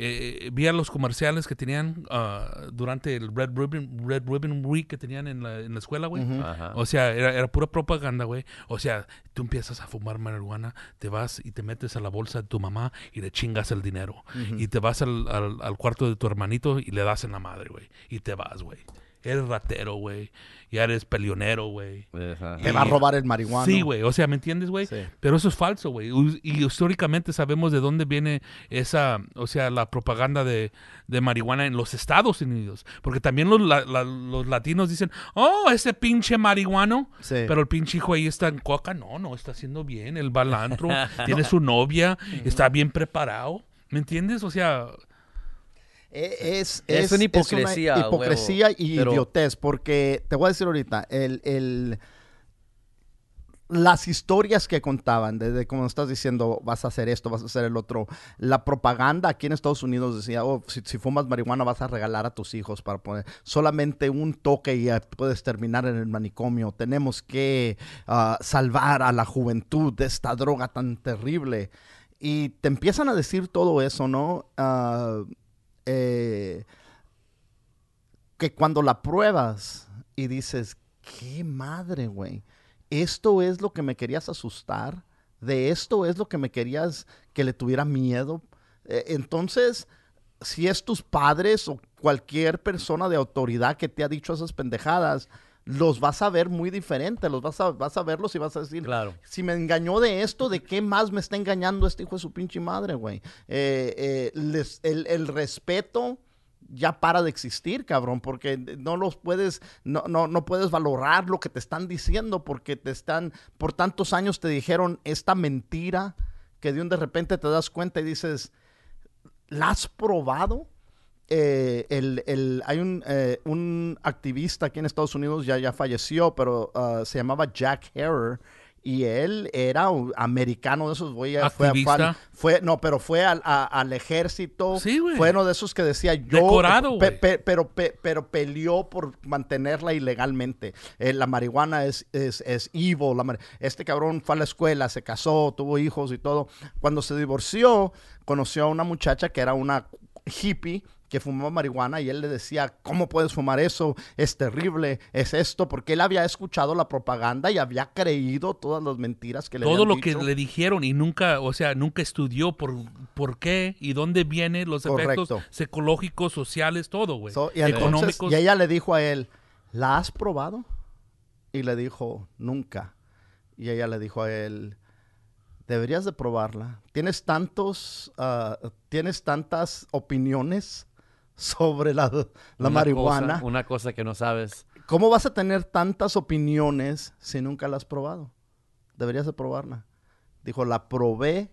Eh, vi a los comerciales que tenían ah, durante el Red Ribbon, Red Ribbon Week que tenían en la, en la escuela, güey. Ajá. O sea, era, era pura propaganda, güey. O sea, tú empiezas a fumar marihuana, te vas y te metes a la bolsa de tu mamá y le chingas el dinero. Y te vas al, al- al cuarto de tu hermanito y le das en la madre, güey. Y te vas, güey. Eres ratero, güey. Ya eres peleonero, güey. Te va a robar el marihuana. Sí, güey. O sea, ¿me entiendes, güey? Sí. Pero eso es falso, güey. Y históricamente sabemos de dónde viene esa, o sea, la propaganda de, de marihuana en los Estados Unidos. Porque también los, la- la- los latinos dicen, oh, ese pinche marihuano. Sí. Pero el pinche hijo ahí está en coca. No, no, está haciendo bien. El balantro, tiene su novia, está bien preparado. ¿Me entiendes? O sea, Eh, Es, Es una hipocresía, una hipocresía huevo, y pero- idiotez, porque te voy a decir ahorita, el, el- las historias que contaban, desde como estás diciendo, vas a hacer esto, vas a hacer el otro, la propaganda aquí en Estados Unidos decía, oh, si, si fumas marihuana vas a regalar a tus hijos para poner solamente un toque y ya puedes terminar en el manicomio. Tenemos que ah, salvar a la juventud de esta droga tan terrible. Y te empiezan a decir todo eso, ¿no? Ah, eh, que cuando la pruebas y dices, qué madre, güey, esto es lo que me querías asustar, de esto es lo que me querías que le tuviera miedo. Eh, entonces, si es tus padres o cualquier persona de autoridad que te ha dicho esas pendejadas, los vas a ver muy diferente, los vas a, vas a verlos y vas a decir, Claro. si me engañó de esto, ¿de qué más me está engañando este hijo de su pinche madre, güey? Eh, eh, les- el, el respeto ya para de existir, cabrón, porque no los puedes, no, no, no puedes valorar lo que te están diciendo, porque te están, por tantos años te dijeron esta mentira que de un de repente te das cuenta y dices, ¿la has probado? Eh, el, el- hay un, eh, un activista aquí en Estados Unidos, ya, ya falleció, pero ah, se llamaba Jack Herer. Y él era un americano de esos güeyes. Fue, fue, no, pero fue al, a- al ejército. Sí, güey. Fue uno de esos que decía yo. Decorado, pe- güey. pe- pero, pe- pero peleó por mantenerla ilegalmente. Eh, la marihuana es, es, es evil. la este cabrón fue a la escuela, se casó, tuvo hijos y todo. Cuando se divorció, conoció a una muchacha que era una hippie que fumaba marihuana y él le decía, ¿cómo puedes fumar eso? Es terrible, es esto, porque él había escuchado la propaganda y había creído todas las mentiras que le Todo lo dicho. que le dijeron y nunca, o sea, nunca estudió por, por qué y dónde vienen los efectos Correcto. psicológicos, sociales, todo, güey. So, y, Económicos. y ella le dijo a él, ¿la has probado? Y le dijo, nunca. Y ella le dijo a él, deberías de probarla. Tienes tantos, ah, tienes tantas opiniones sobre la, la Una marihuana. cosa- una cosa que no sabes. ¿Cómo vas a tener tantas opiniones si nunca la has probado? Deberías de probarla. Dijo, la probé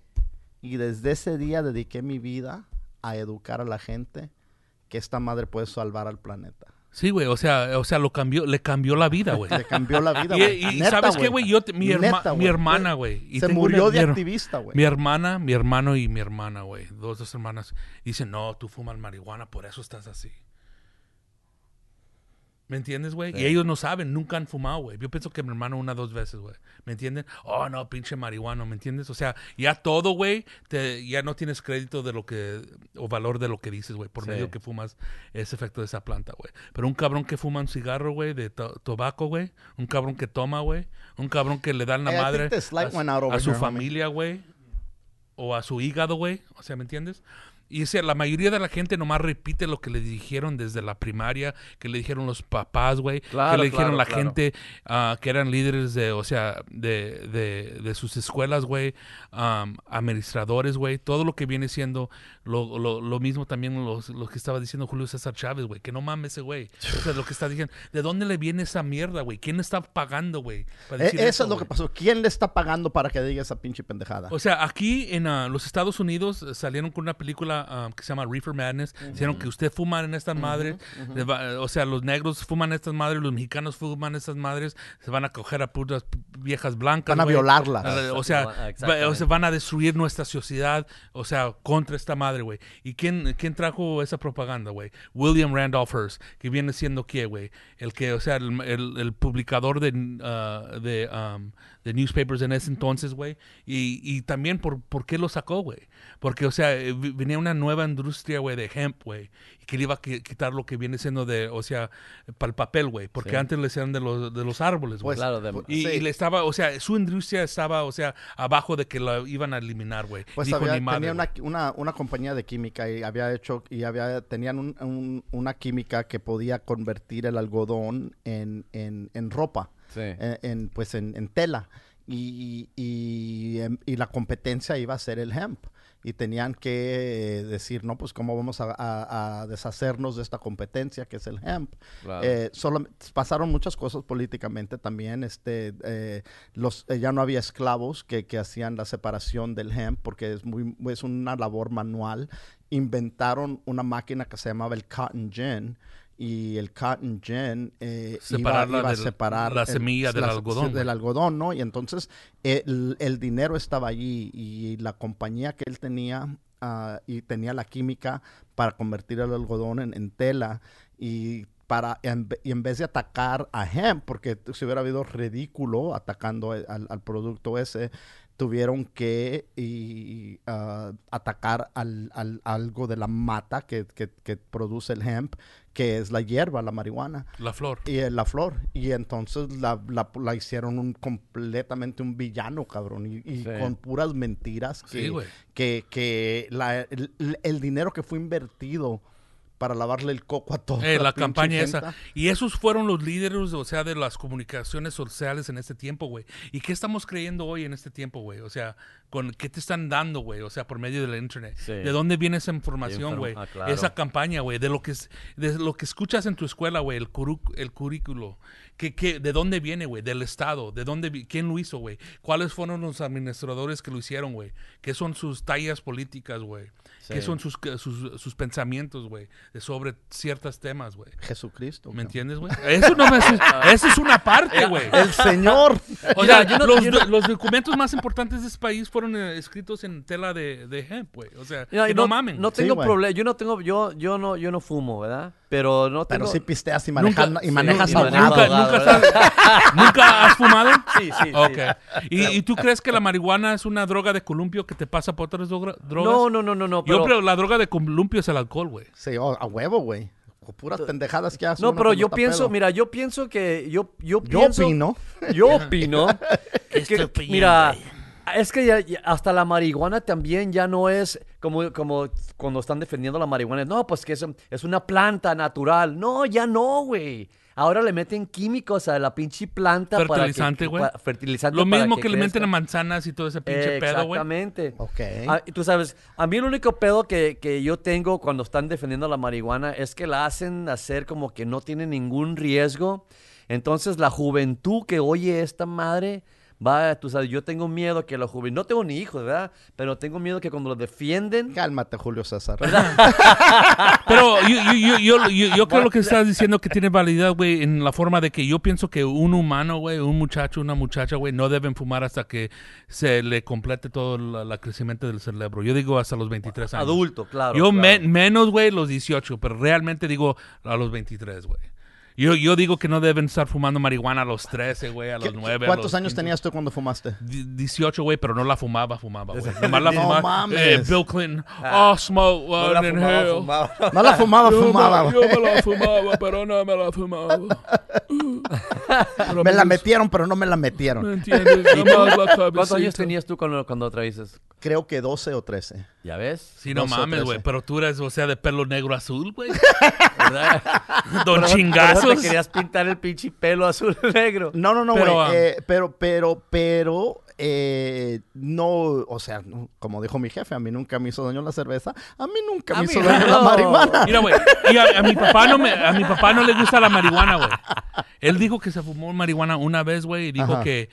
y desde ese día dediqué mi vida a educar a la gente que esta madre puede salvar al planeta. Sí, güey, o sea, o sea, lo cambió, le cambió la vida, güey. Le cambió la vida, Y, güey. y Neta, ¿sabes qué, güey? Yo, te- mi, herma- Neta, mi hermana, güey. Se murió una- de mi activista, güey. Mi hermana, mi hermano y mi hermana, güey. Dos, dos hermanas. Dicen, no, tú fumas marihuana, por eso estás así. ¿Me entiendes, güey? Sí. Y ellos no saben, nunca han fumado, güey. Yo pienso que mi hermano una dos veces, güey. ¿Me entienden? Oh, no, pinche marihuana, ¿me entiendes? O sea, ya todo, güey, te- ya no tienes crédito de lo que, o valor de lo que dices, güey, por Sí. medio que fumas ese efecto de esa planta, güey. Pero un cabrón que fuma un cigarro, güey, de to- tabaco, güey. Un cabrón que toma, güey. Un cabrón que le dan la Hey, think madre a, su here, familia, güey. O a su hígado, güey. O sea, ¿me entiendes? Y o sea, la mayoría de la gente nomás repite lo que le dijeron desde la primaria, que le dijeron los papás, güey, Claro, que le dijeron claro, la claro. gente ah, que eran líderes de, o sea, de, de, de sus escuelas, güey, am, administradores, güey, todo lo que viene siendo lo, lo, lo mismo también los- lo que estaba diciendo Julio César Chávez, güey, que no mames ese güey. O sea, lo que está diciendo, ¿de dónde le viene esa mierda, güey? ¿Quién está pagando, güey? Eh, decir eso es lo que pasó. ¿Quién le está pagando para que diga esa pinche pendejada? O sea, aquí en ah, los Estados Unidos salieron con una película ah, que se llama Reefer Madness. Dijeron que usted fuma en estas madres. va- o sea, los negros fuman estas madres, los mexicanos fuman estas madres. Se van a coger a putas viejas blancas. Van a violarlas. Ah, O sea, Ah, va- exactamente. o sea, van a destruir nuestra sociedad. O sea, contra esta madre, güey. ¿Y quién, quién trajo esa propaganda, güey? William Randolph Hearst, que viene siendo qué, güey? El que, o sea, el, el- el publicador de, ah, de, um, de newspapers en ese entonces, güey. Y, y también, por, ¿por qué lo sacó, güey? Porque, o sea, eh, venía una nueva industria, güey, de hemp, güey. Y que le iba a qui- quitar lo que viene siendo de, o sea, para el papel, güey. Porque Sí. antes le hacían de los, de los árboles, güey. Pues, Claro, de- Y, sí. y le estaba, o sea, su industria estaba, o sea, abajo de que la iban a eliminar, güey. Pues Dijo, había- "Ni madre, tenía una, güey". una, una compañía de química y había hecho y había tenían un- un- una química que podía convertir el algodón en, en, en ropa, Sí. en, en, pues en, en tela y, y, em, y la competencia iba a ser el hemp y tenían que eh, decir no pues cómo vamos a, a- a deshacernos de esta competencia que es el hemp Claro. eh, solo- pasaron muchas cosas políticamente también. Este, eh, los, eh, ya no había esclavos que, que hacían la separación del hemp porque es, muy, es una labor manual. Inventaron una máquina que se llamaba el cotton gin. Y el cotton gin eh, iba, a del- separar la el- semilla del la- algodón, del algodón, ¿no? Y entonces el, el dinero estaba allí y la compañía que él tenía ah, y tenía la química para convertir el algodón en, en tela y para en, y en vez de atacar a hemp porque si hubiera habido ridículo atacando e- al, al producto ese tuvieron que y, ah, atacar al, al- algo de la mata que, que- que produce el hemp que es la hierba la marihuana La flor. y eh, la flor. Y entonces la, la- la hicieron un completamente un villano, cabrón. Y, y Sí. con puras mentiras que, Sí, güey. que, que la- el, el dinero que fue invertido para lavarle el coco a toda Eh, la campaña gente. esa. Y esos fueron los líderes, o sea, de las comunicaciones sociales en este tiempo, güey. ¿Y qué estamos creyendo hoy en este tiempo, güey? O sea, con ¿qué te están dando, güey? O sea, por medio del internet. Sí. ¿De dónde viene esa información, Inform- güey? ah, claro. Esa campaña, güey. De lo que es, de lo que escuchas en tu escuela, güey. El, el currículo. ¿Qué, qué, ¿De dónde viene, güey? Del Estado. ¿De dónde? ¿Quién lo hizo, güey? ¿Cuáles fueron los administradores que lo hicieron, güey? ¿Qué son sus tallas políticas, güey? ¿Qué son sus, sus, sus pensamientos, güey? Sobre ciertos temas, güey. Jesucristo. ¿Me entiendes, güey? Eso no me... Eso es una parte, güey. El Señor. O sea, yo no- los, yo no- los documentos más importantes de este país fueron eh, escritos en tela de, de hemp, güey. O sea, que y no, mamen. No tengo problema. Yo no tengo, yo, yo no, yo no fumo, ¿verdad? Pero no Pero tengo. sí pisteas y manejas, Nunca- y manejas sí, ¿Nunca, nunca, has, ¿Nunca has fumado? Sí, sí, sí. ¿Y, y tú crees que la marihuana es una droga de columpio que te pasa por otras droga- drogas? No, no, no, no, no. Yo Pero, creo la droga de columpio es el alcohol, güey. Sí, oh, a huevo, güey. O Puras pendejadas que hace no, pero yo pienso, pedo. mira, yo pienso que yo, yo, Yo pienso, opino. Yo opino. Es que, opinión, mira, güey. es que ya- ya hasta la marihuana también ya no es como, como cuando están defendiendo la marihuana. No, pues que es, es una planta natural. No, ya no, güey. Ahora le meten químicos a la pinche planta para Fertilizante, güey. fertilizante Lo para mismo que, le meten a manzanas y todo ese pinche Eh, pedo, güey. Exactamente. Ok. Ah, tú sabes, a mí el único pedo que, que yo tengo cuando están defendiendo la marihuana es que la hacen hacer como que no tiene ningún riesgo. Entonces la juventud que oye esta madre va, tú sabes, yo tengo miedo que la juventud, no tengo ni hijos, ¿verdad? Pero tengo miedo que cuando lo defienden, Cálmate, Julio César. Pero yo, yo, yo, yo, yo- yo creo lo que estás diciendo que tiene validad, güey, en la forma de que yo pienso que un humano, güey, un muchacho, una muchacha, güey, no deben fumar hasta que se le complete todo el el crecimiento del cerebro. Yo digo hasta los 23 años. adulto, claro. Yo claro. me- menos, güey, los 18, pero realmente digo a los 23, güey. Yo, yo digo que no deben estar fumando marihuana a los 13, güey, a ¿Qué- los 9. a ¿Cuántos los años 15. tenías tú cuando fumaste? Di- 18, güey, pero no la fumaba, fumaba, güey. Nomás la No fumaba. mames. Eh, Bill Clinton. Oh, smoke, No la one, fumaba. No la fumaba, Yo fumaba, me- güey. Yo me la fumaba, pero no me la fumaba. Pero Me la metieron, pero no me la metieron. ¿Me entiendes? Nomás la ¿Cuántos años tenías tú cuando, cuando traíces? Creo que 12 o 13. ¿Ya ves? Sí, no 12 o mames, güey. 13. Pero tú eres, o sea, de pelo negro azul, güey. ¿Verdad? Don Por eso chingazos. te querías pintar el pinche pelo azul negro. No, no, no, Pero, güey. ah, eh, pero, pero, pero, eh, no, o sea, no, como dijo mi jefe, a mí nunca me hizo daño la cerveza, a mí nunca A me mí hizo no. daño la marihuana. Mira, güey, y a, a mi papá no me, a mi papá no le gusta la marihuana, güey. Él dijo que se fumó marihuana una vez, güey, y dijo Ajá. que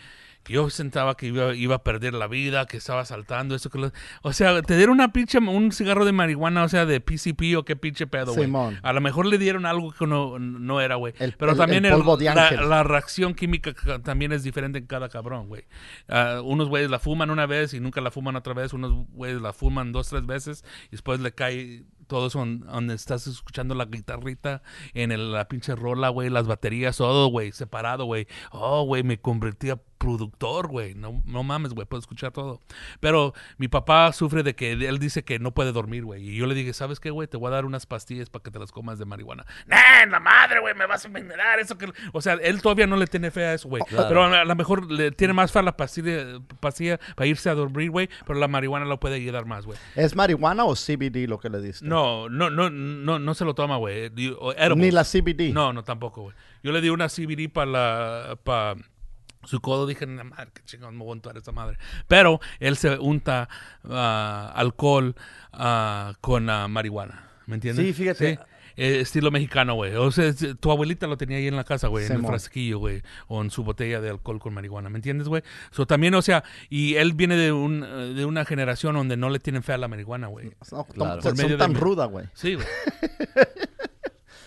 yo sentaba que iba, iba a perder la vida, que estaba saltando, eso que lo- o sea, te dieron una pinche un cigarro de marihuana, o sea, de PCP o qué pinche pedo, güey. A lo mejor le dieron algo que no, no era, güey. Pero el- también el el- polvo de la, ángel. la reacción química ca- también es diferente en cada cabrón, güey. Ah, unos güeyes la fuman una vez y nunca la fuman otra vez. Unos güeyes la fuman dos, tres veces y después le cae todo eso en- donde estás escuchando la guitarrita, en el- la pinche rola, güey, las baterías, todo, güey, separado, güey. Oh, güey, me convertí a productor, güey. No, no mames, güey, puedo escuchar todo. Pero mi papá sufre de que él dice que no puede dormir, güey. Y yo le dije, ¿sabes qué, güey? Te voy a dar unas pastillas para que te las comas de marihuana. ¡Nah, la madre, güey! Me vas a envenenar, eso que... O sea, él todavía no le tiene fe a eso, güey. Claro. Pero a lo mejor le tiene más fe a la pastilla, pastilla para irse a dormir, güey. Pero la marihuana lo puede ayudar más, güey. ¿Es marihuana o CBD lo que le diste? No, no, no, no, no se lo toma, güey. Ni la CBD. No, no, tampoco, güey. Yo le di una CBD para la... Pa su codo dije, "Na madre, qué chingón me voy a untar esta madre. Pero él se unta ah, alcohol ah, con ah, marihuana. ¿Me entiendes? Sí, fíjate. Eh, estilo mexicano, güey. O sea, tu abuelita lo tenía ahí en la casa, güey, en el frasquillo, güey, o en su botella de alcohol con marihuana, ¿me entiendes, güey? So, también, o sea, y él viene de, un, eh, de una generación donde no le tienen fe a la marihuana, güey. No, Claro. son- Por medio son de tan ruda, güey. Sí, güey.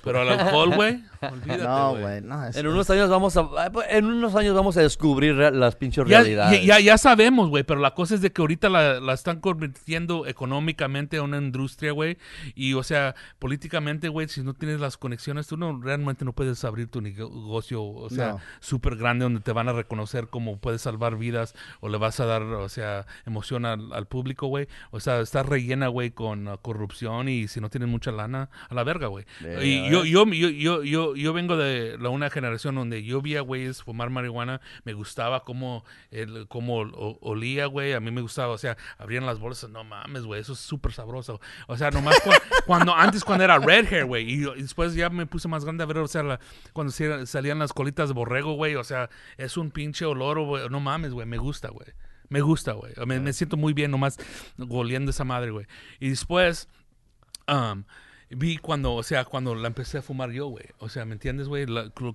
Pero al alcohol, güey, olvídate, No, güey. güey, no. es- En unos años vamos a, en unos años vamos a descubrir las pinches Ya, realidades. ya, ya, ya sabemos, güey, pero la cosa es de que ahorita la, la están convirtiendo económicamente a una industria, güey. Y, o sea, políticamente, güey, si no tienes las conexiones, tú no realmente no puedes abrir tu negocio, o sea, No. súper grande donde te van a reconocer como puedes salvar vidas o le vas a dar, o sea, emoción al, al público, güey. O sea, está rellena, güey, con uh, corrupción y si no tienes mucha lana, a la verga, güey. Y yo, yo, yo, yo, yo, yo, yo vengo de la una generación donde yo vi a güeyes fumar marihuana, me gustaba cómo, el, cómo o- olía, güey, a mí me gustaba, o sea, abrían las bolsas, no mames, güey, eso es súper sabroso. O sea, nomás cua- cuando, antes cuando era red hair, güey, y, y después ya me puse más grande a ver, o sea, la- cuando salían las colitas de borrego, güey, o sea, es un pinche olor, güey, no mames, güey, me gusta, güey. Me gusta, güey. Me, me siento muy bien nomás oliendo esa madre, güey. Y después, um, vi cuando, o sea, cuando la empecé a fumar yo, güey. O sea, ¿me entiendes, güey?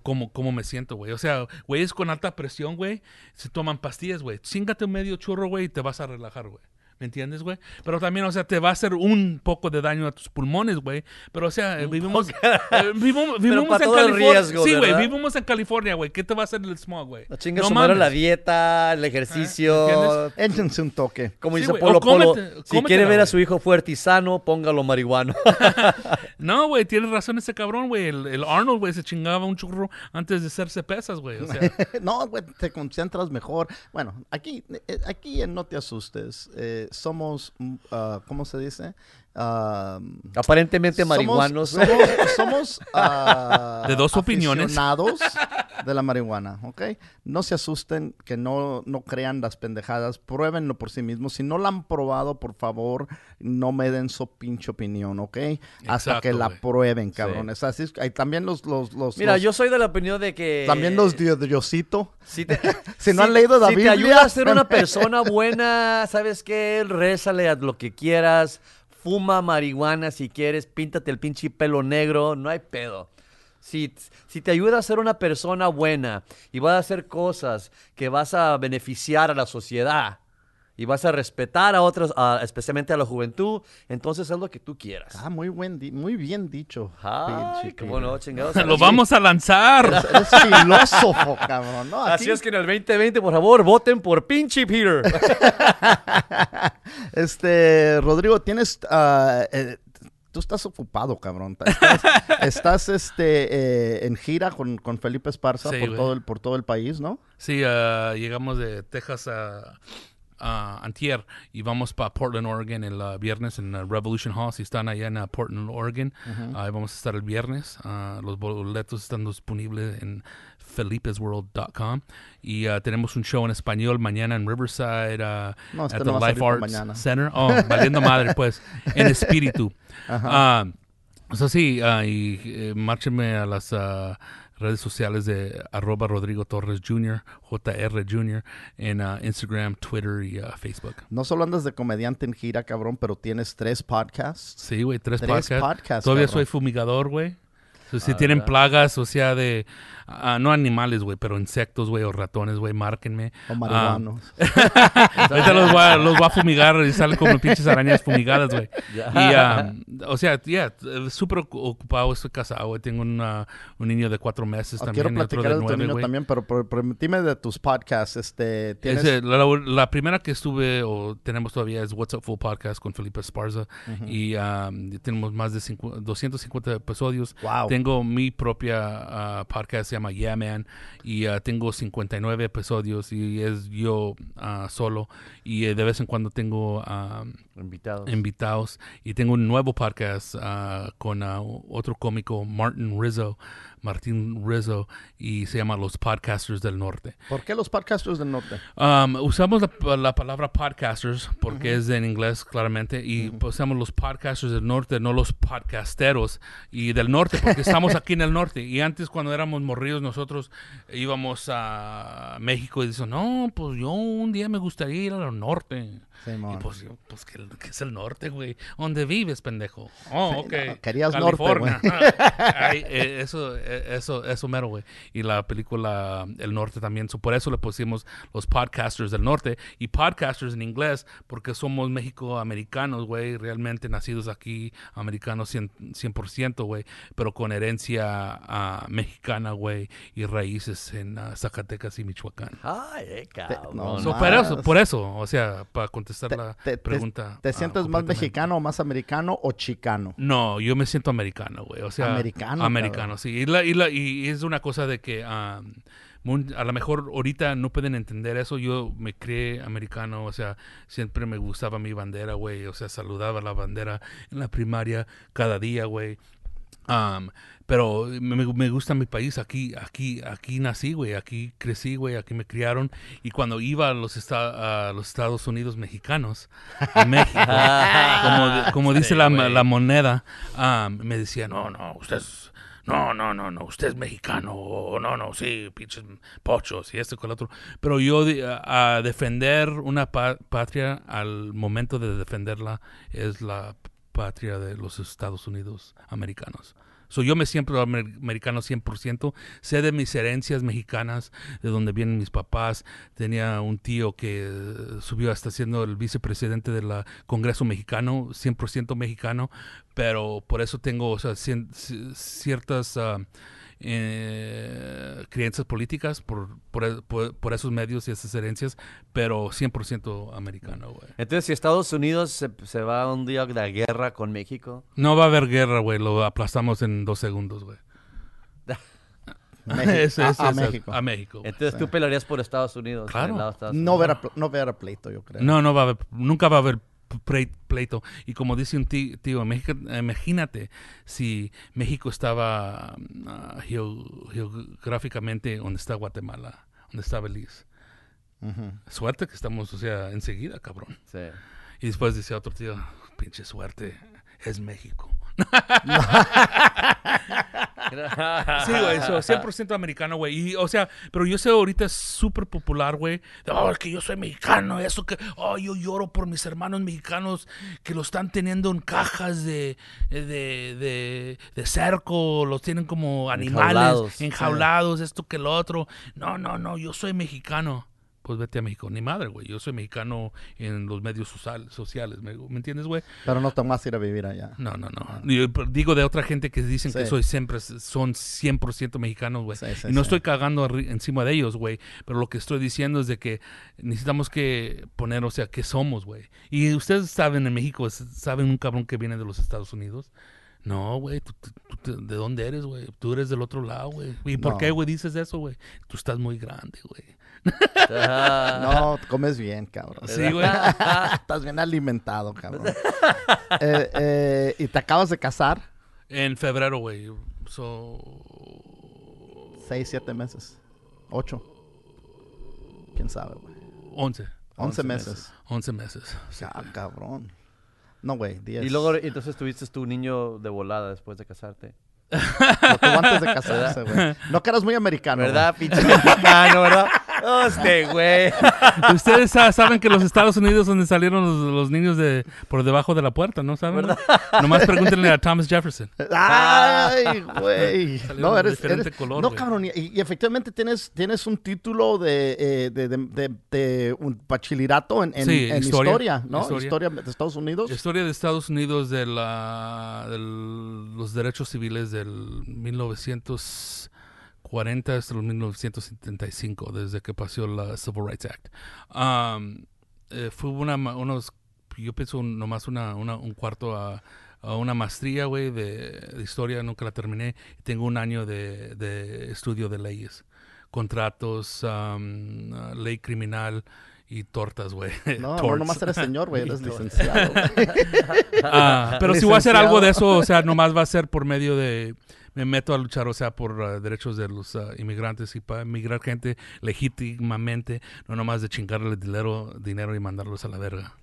Cómo, cómo me siento, güey. O sea, güeyes con alta presión, güey, se toman pastillas, güey. Chíngate un medio churro, güey, y te vas a relajar, güey. ¿Me entiendes, güey? Pero también, o sea, te va a hacer un poco de daño a tus pulmones, güey. Pero, o sea, eh, vivimos, eh, vivimos, vivimos en todo el California. riesgo, sí, güey, vivimos en California, güey. ¿Qué te va a hacer el smog, güey? No chinga No mames. la dieta, el ejercicio. ¿entiendes? Échense un toque. Como Sí, dice güey, Polo o Polo, cómete- si quiere ver a su hijo fuerte y sano, póngalo marihuano. No, güey, tienes razón ese cabrón, güey. El, el Arnold, güey, se chingaba un churro antes de hacerse pesas, güey. O sea, no, güey, te concentras mejor. Bueno, aquí, eh, aquí en No Te Asustes, eh, somos, ah, ¿cómo se dice? Aparentemente marihuanos. Somos, somos, ah, De dos opiniones. aficionados de la marihuana, ¿ok? No se asusten, que no, no crean las pendejadas, pruébenlo por sí mismos. Si no la han probado, por favor, no me den su pinche opinión, ¿ok? Hasta Exacto, que la prueben, cabrones. Así es, hay también los, los, los, Mira, los- yo soy de la opinión de que... también los de Diosito. Si, te- Si no han leído la si Biblia. te ayuda a ser una persona buena, ¿sabes qué? Rézale a lo que quieras. Fuma marihuana si quieres. Píntate el pinche pelo negro. No hay pedo. Si, si te ayuda a ser una persona buena y vas a hacer cosas que vas a beneficiar a la sociedad y vas a respetar a otros, a- especialmente a la juventud, entonces haz lo que tú quieras. Ah, muy buen, di- muy bien dicho. Ay, pinche cómo no, chingados. lo vamos a lanzar. Eres filósofo, cabrón, ¿no? Así es que en el 2020, por favor, voten por pinche Peter. Este, Rodrigo, tienes, ah, eh, tú estás ocupado, cabrón. Estás, estás, este, eh, en gira con, con Felipe Esparza Sí, por güey. todo el, por todo el país, ¿no? Sí, ah, llegamos de Texas a, a Antier y vamos para Portland, Oregon el ah, viernes en ah, Revolution Hall. Si están allá en ah, Portland, Oregon, ahí vamos a estar el viernes. Ah, los boletos están disponibles en felipesworld.com y ah, tenemos un show en español mañana en Riverside ah, No, at no the Life Arts mañana. Center. Oh, valiendo madre, pues, en espíritu. Ah, o sea, sí, ah, y eh, márchenme a las ah, redes sociales de arroba Rodrigo Torres Jr., JR Jr., en ah, Instagram, Twitter y ah, Facebook. No solo andas de comediante en gira, cabrón, pero tienes tres podcasts. Sí, güey, tres, Tres podcasts. podcasts, Todavía cabrón. soy fumigador, güey. So, si Ah, tienen ¿verdad? plagas, o sea, de... ah, no animales, güey, pero insectos, güey, o ratones, güey, márquenme. O Ah, marihuanos. Ahorita los voy, a, los voy a fumigar y salen como pinches arañas fumigadas, güey. Ya. Y, ah, o sea, ya, eh, súper ocu- ocupado, estoy casado, güey. Tengo una- un niño de cuatro meses Ah, también. Quiero platicar de de tu nueve, niño güey. también, pero, dime de tus podcasts. Este, tienes... Ese, la, la primera que estuve o tenemos todavía es What's Up Full Podcast con Felipe Esparza y ah, tenemos más de cincu- 250 episodios. Wow. Tengo mi propia podcast, se llama Yeah Man y ah, tengo 59 episodios y es yo ah, solo y eh, de vez en cuando tengo ah, Invitados. invitados y tengo un nuevo podcast con otro cómico Martin Rizzo Martín Rizzo y se llama Los Podcasters del Norte. ¿Por qué los podcasters del norte? Um, usamos la, la palabra podcasters porque es en inglés claramente y usamos los podcasters del norte, no los podcasteros y del norte porque estamos aquí en el norte. Y antes cuando éramos morridos nosotros íbamos a México y dicen no pues yo un día me gustaría ir al norte y Simón. pues yo pues ¿qué, qué es el norte güey? ¿dónde vives pendejo? oh ok no, querías norte, California Ay, eh, eso, eh, eso, eso mero, güey. Y la película El Norte también. So, por eso le pusimos los podcasters del norte. Y podcasters en inglés, porque somos México-americanos, güey. Realmente nacidos aquí, americanos 100%, 100%, güey. Pero con herencia ah, mexicana, güey. Y raíces en ah, Zacatecas y Michoacán. Ay, eh, cabrón. no, So, por, eso, por eso, o sea, para contestar Te- la te- te- pregunta. ¿Te sientes más mexicano o más americano o chicano? No, yo me siento americano, güey. O sea, Americano, Americano, cabrón. sí. Y, la- y, la- y es una cosa de que um, a lo mejor ahorita no pueden entender eso. Yo me creé americano, o sea, siempre me gustaba mi bandera, güey. O sea, saludaba la bandera en la primaria cada día, güey. Um, pero me, me gusta mi país, aquí, aquí, aquí nací, güey, aquí crecí, güey, aquí me criaron. Y cuando iba a los, esta- a los Estados Unidos mexicanos, a México, como, como dice la, la moneda, um, me decía, no, no, usted es, no, no, no, no, usted es mexicano, o no, no, sí, pinches pochos y esto con el otro. Pero yo a defender una pa- patria, al momento de defenderla, es la patria de los Estados Unidos americanos. So, yo me siento amer- americano 100%. Sé de mis herencias mexicanas, de donde vienen mis papás. Tenía un tío que subió hasta siendo el vicepresidente del Congreso mexicano, 100% mexicano. Pero por eso tengo o sea, ciertas ah, eh, creencias políticas por, por, por- por esos medios y esas herencias, pero 100% americano, güey. Entonces, si Estados Unidos se, se va un día de la guerra con México, No va a haber guerra, güey. Lo aplastamos en dos segundos, güey. México. Eso, a, eso, a eso, México. A México. güey. entonces tú pelearías por Estados Unidos. Claro. No verá, no verá pleito, yo creo. No, no va a haber, nunca va a haber pleito. Y como dice un tío, México- imagínate si México estaba ah, geo- geográficamente donde está Guatemala, donde está Belice. Suerte que estamos, o sea, enseguida, cabrón. Sí. Y después dice otro tío, pinche suerte, es México. Sí, güey, eso, 100% americano, güey. Y, o sea, pero yo sé ahorita es súper popular, güey. Oh, que yo soy mexicano, eso que, oh, yo lloro por mis hermanos mexicanos que lo están teniendo en cajas de, de, de, de cerco, los tienen como animales, Enjaulados. enjaulados, esto que lo otro. No, no, no, yo soy mexicano. Pues vete a México. Ni madre, güey. Yo soy mexicano en los medios social- sociales. ¿Me, ¿me entiendes, güey? Pero no te vas a ir a vivir allá. No, no, no. Yo digo de otra gente que dicen que soy siempre, son 100% mexicanos, güey. Sí, sí, y no estoy cagando encima de ellos, güey. Pero lo que estoy diciendo es de que necesitamos que poner, o sea, qué somos, güey. Y ustedes saben en México, ¿saben un cabrón que viene de los Estados Unidos? No, güey, ¿de dónde eres, güey? Tú eres del otro lado, güey. ¿Y por qué, güey, dices eso, güey? Tú estás muy grande, güey. No, comes bien, cabrón. Sí, güey. Estás bien alimentado, cabrón. Eh, eh, ¿Y te acabas de casar? En febrero, güey. So... Seis, siete meses. Ocho. ¿Quién sabe, güey? 11. Once meses. 11 meses. Sí. Ah, cabrón. No, güey, diez. Y luego, entonces tuviste tu niño de volada después de casarte. No, tú antes de casarse, güey. No que eras muy americano. ¿Verdad, pinche mexicano, verdad? Este, güey. Ustedes sa- saben que los Estados Unidos donde salieron los, los niños de por debajo de la puerta, ¿no saben? no? Nomás pregúntenle a Thomas Jefferson. Ay, güey. No, eres, diferente eres- color, no, cabrón. Y, y efectivamente tienes, tienes un título de, eh, de, de, de- de un bachillerato en, en- Sí, en historia. historia, ¿no? Historia. Historia. de Estados Unidos. Historia de Estados Unidos de la, del- los derechos civiles del 1940 hasta los 1975, desde que pasó la Civil Rights Act. Um, eh, fue una, unos, yo pienso un- nomás una, una- un cuarto a, a una maestría, güey, de, de historia, nunca la terminé. Tengo un año de, de estudio de leyes, contratos, um, ley criminal y tortas, güey. No, no, nomás eres señor, güey. Eres licenciado. Ah, pero si voy a hacer algo de Licenciado. eso, o sea, nomás va a ser por medio de... Me meto a luchar, o sea, por ah, derechos de los ah, inmigrantes y para migrar gente legítimamente, no nomás de chingarle dinero, dinero y mandarlos a la verga.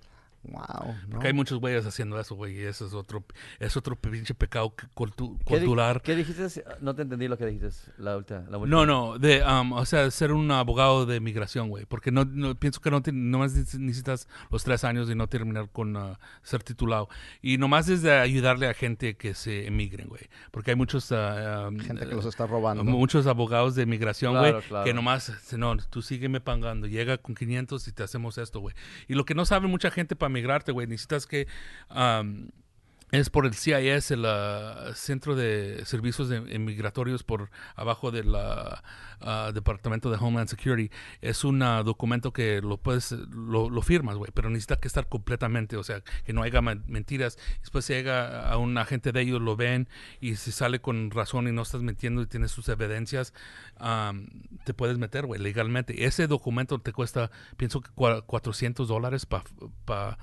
Wow. ¿no? Porque hay muchos güeyes haciendo eso, güey, y eso es otro, es otro pinche pecado cultu- ¿Qué, di- cultural. ¿Qué dijiste? No te entendí lo que dijiste. La última. La última. No, no, de, um, o sea, ser un abogado de migración, güey, porque no, no- pienso que no te- nomás necesitas los tres años y no terminar con ah, ser titulado. Y nomás es de ayudarle a gente que se emigren, güey, porque hay muchos... ah, um, Gente que los está robando. Muchos abogados de migración, güey, Claro, claro. que nomás, no, tú sígueme pagando, llega con 500 y te hacemos esto, güey. Y lo que no sabe mucha gente para migrarte, güey, necesitas que... um, es por el CIS, el ah, Centro de Servicios de- Inmigratorios por abajo del ah, ah, Departamento de Homeland Security. Es un ah, documento que lo puedes, lo, lo firmas, güey, pero necesita que estar completamente, o sea, que no haya mentiras. Después se llega a un agente de ellos, lo ven y si sale con razón y no estás mintiendo y tienes sus evidencias, am, te puedes meter, güey, legalmente. Ese documento te cuesta, pienso que cua- 400 dólares para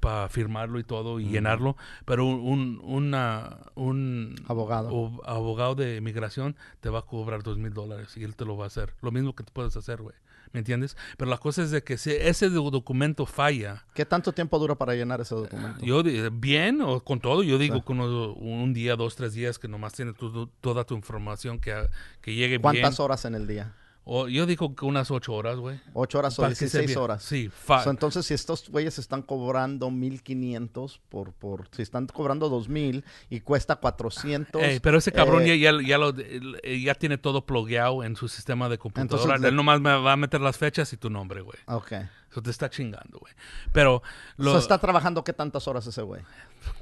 para firmarlo y todo y llenarlo, pero un, un, una- un Abogado. o- abogado de inmigración te va a cobrar dos mil dólares y él te lo va a hacer. Lo mismo que tú puedes hacer, güey. ¿Me entiendes? Pero la cosa es de que si ese do- documento falla, ¿Qué tanto tiempo dura para llenar ese documento? yo bien o con todo, yo digo con uno- un día, dos, tres días que nomás tiene tu- toda tu información que, que llegue bien. ¿Cuántas horas en el día? O yo digo que unas ocho horas, güey. ¿Ocho horas o Para que sea 16 bien. horas? Sí, So, entonces, si estos güeyes están cobrando 1500 por, por, si están cobrando 2000 y cuesta 400. Ey, pero ese cabrón eh, ya, ya, ya lo, eh, ya tiene todo plugueado en su sistema de computadora. Entonces, le- Él nomás me va a meter las fechas y tu nombre, güey. Ok. Eso te está chingando, güey. Pero lo, So, ¿Está trabajando qué tantas horas ese güey?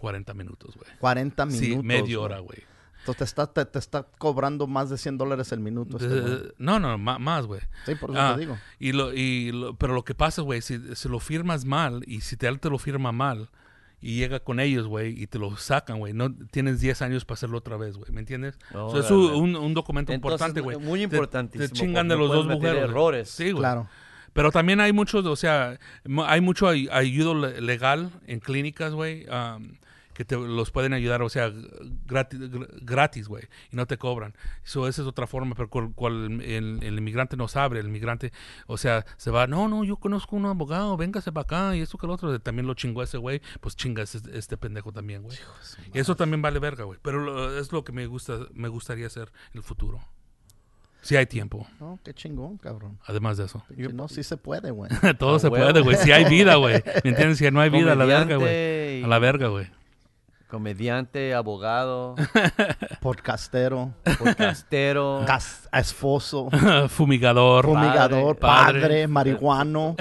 40 minutos, güey. 40 minutos. Sí, media hora, güey. Entonces te está, te, te está cobrando más de 100 dólares el minuto. este no, no, más, güey. Sí, por eso Ah, te digo. Y lo, y lo- pero lo que pasa, güey, si, si lo firmas mal y si te, él te lo firma mal y llega con ellos, güey, y te lo sacan, güey, no tienes 10 años para hacerlo otra vez, güey, ¿me entiendes? O sea, es un, un- un documento Entonces, importante, güey. muy Te- importantísimo, Te, chingan de los dos mujeres. errores. Sí, güey. Claro. Pero también hay muchos, o sea, hay mucho ay- ayuda le- legal en clínicas, güey, am, que te los pueden ayudar, o sea, gratis, gr- gratis, güey, y no te cobran. Eso esa es otra forma, pero cual, cual el, el inmigrante no sabe, el inmigrante, o sea, se va, no, no, yo conozco un abogado, véngase para acá, y esto que el otro, también lo chingó ese güey, pues chinga este, este pendejo también, güey. Y eso también vale verga, güey, pero lo- es lo que me gusta, me gustaría hacer en el futuro. Si hay tiempo, No, qué chingón, cabrón. además de eso. No, sí se puede, güey. Todo se puede, güey. Si hay vida, güey. ¿Me entiendes? Si no hay vida, a la verga, güey. A la verga, güey. Comediante, abogado, Podcastero, podcastero. gas, esposo, Fumigador. fumigador, padre. padre, marihuano.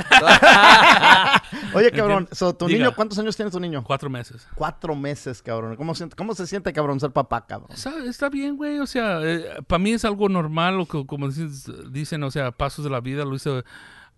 Oye, cabrón, so, ¿tu Diga. niño, ¿cuántos años tiene tu niño? Cuatro meses. Cuatro meses, cabrón. ¿Cómo, siente- cómo se siente, cabrón, ser papá, cabrón? Está, está bien, güey. O sea, para mí es algo normal, o que- como dices- dicen, o sea, pasos de la vida. Lo hice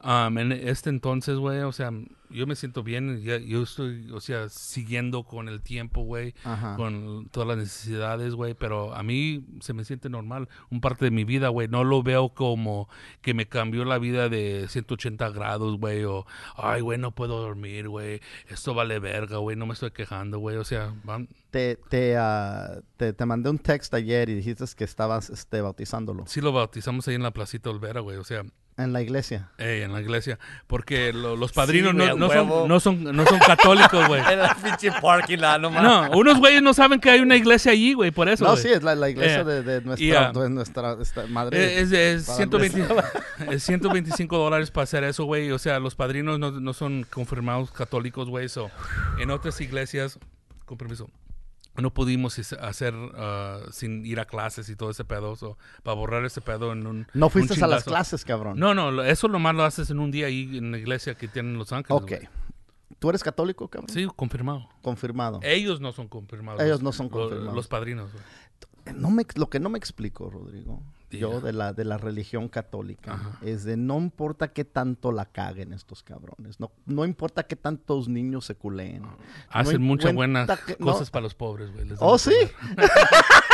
um, en este entonces, güey. O sea, yo me siento bien. ya- yo estoy, o sea, siguiendo con el tiempo, güey. Con todas las necesidades, güey, pero a mí se me siente normal, un parte de mi vida, güey, no lo veo como que me cambió la vida de 180 grados, güey, o, ay, güey, no puedo dormir, güey, esto vale verga, güey, no me estoy quejando, güey, o sea, van- Te, te, ah, te, te mandé un text ayer y dijiste que estabas este, bautizándolo sí lo bautizamos ahí en la placita Olvera, güey, o sea, en la iglesia. ey, en la iglesia, porque lo- los padrinos güey, no, no son, no, son, no son católicos, güey. En la pinche parking lot, no mames. No, unos güeyes no saben que hay una iglesia allí, güey, por eso. no, güey. sí, es la, la iglesia Eh, de, de nuestra, y, ah, de nuestra esta madre. Eh, Es, es Para 120 es 125 dólares para hacer eso, güey. O sea, los padrinos no, no son confirmados católicos, güey. So, en otras iglesias, con permiso, no pudimos hacer ah, sin ir a clases y todo ese pedo. so, para borrar ese pedo en un. no un fuiste a las clases, cabrón. No, no, lo- eso nomás lo haces en un día ahí en la iglesia que tienen en Los Ángeles. Ok. ¿Tú eres católico, cabrón? Sí, confirmado. Confirmado. Ellos no son confirmados. Ellos no son Lo- confirmados. Los padrinos. No me, lo que no me explico, Rodrigo. Yo de la, de la religión católica, Ajá. es de no importa qué tanto la caguen estos cabrones, no, no importa qué tantos niños se culeen. Hacen No muchas buenas que- no- cosas para los pobres, güey. les ¿Oh, sí?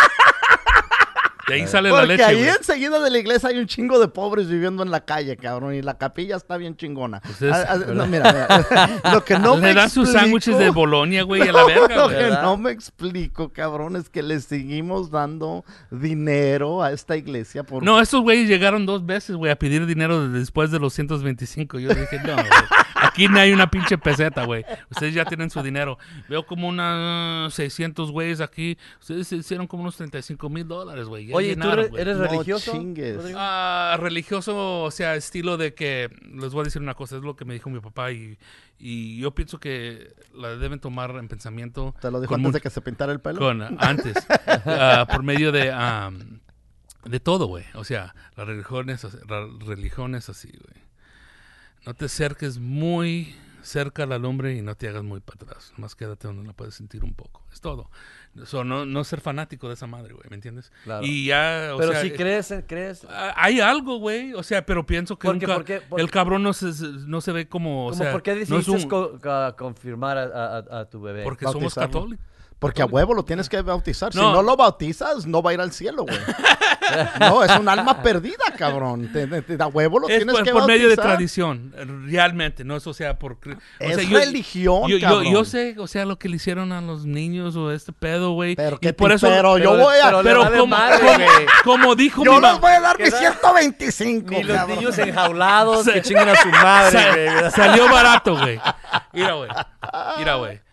De ahí sale la Porque leche, ahí güey. enseguida de la iglesia hay un chingo de pobres viviendo en la calle, cabrón, y la capilla está bien chingona. Ustedes- Ah, ah, no, mira, mira, lo que no Le me dan sus sándwiches de Bolonia, güey, a la verga, Lo que no me explico, cabrón, es que le seguimos dando dinero a esta iglesia por No, estos güeyes llegaron dos veces, güey, a pedir dinero después de los 125. Yo dije, no, güey. Aquí no hay una pinche peseta, güey. Ustedes ya tienen su dinero. Veo como unos 600 güeyes aquí. Ustedes se hicieron como unos 35 mil dólares, güey. Oye, ¿tú llenaron, eres, güey. eres No religioso? chingues. Ah, religioso, o sea, estilo de que, les voy a decir una cosa, es lo que me dijo mi papá y, y yo pienso que la deben tomar en pensamiento. ¿Te lo dijo con antes mucho- de que se pintara el pelo? Con, antes, ah, por medio de, am, de todo, güey. O sea, la religión es, así- la religión es así, güey. No te acerques muy cerca a la lumbre y no te hagas muy para atrás. Más quédate donde la puedes sentir un poco. Es todo. So, no, no ser fanático de esa madre, güey, ¿me entiendes? Claro. Y ya, o Pero sea, si eh, crees, crees. ah, hay algo, güey. O sea, pero pienso que ¿Por un qué, ca- por qué, por el cabrón no se, no se ve como, o como sea, ¿Por qué no decidiste un- co- ca- confirmar a, a- a tu bebé? porque somos católicos. Porque a huevo lo tienes que bautizar. Si No. lo bautizas, no va a ir al cielo, güey. no, es un alma perdida, cabrón. Te, te- te- a huevo lo Es tienes por, que por medio de tradición, realmente, no es, o sea, por... o Es sea, yo- religión, yo, yo, cabrón. yo sé, o sea, lo que le hicieron a los niños o este pedo, güey. Pero y que por eso... pero yo voy a... pero pero vale como, madre, como- güey. como dijo yo mi les mamá... voy a dar ¿Qué mis da? 125, Ni los cabrón. niños enjaulados que chingan a su madre. Salió barato, güey. Mira, güey. Mira, güey.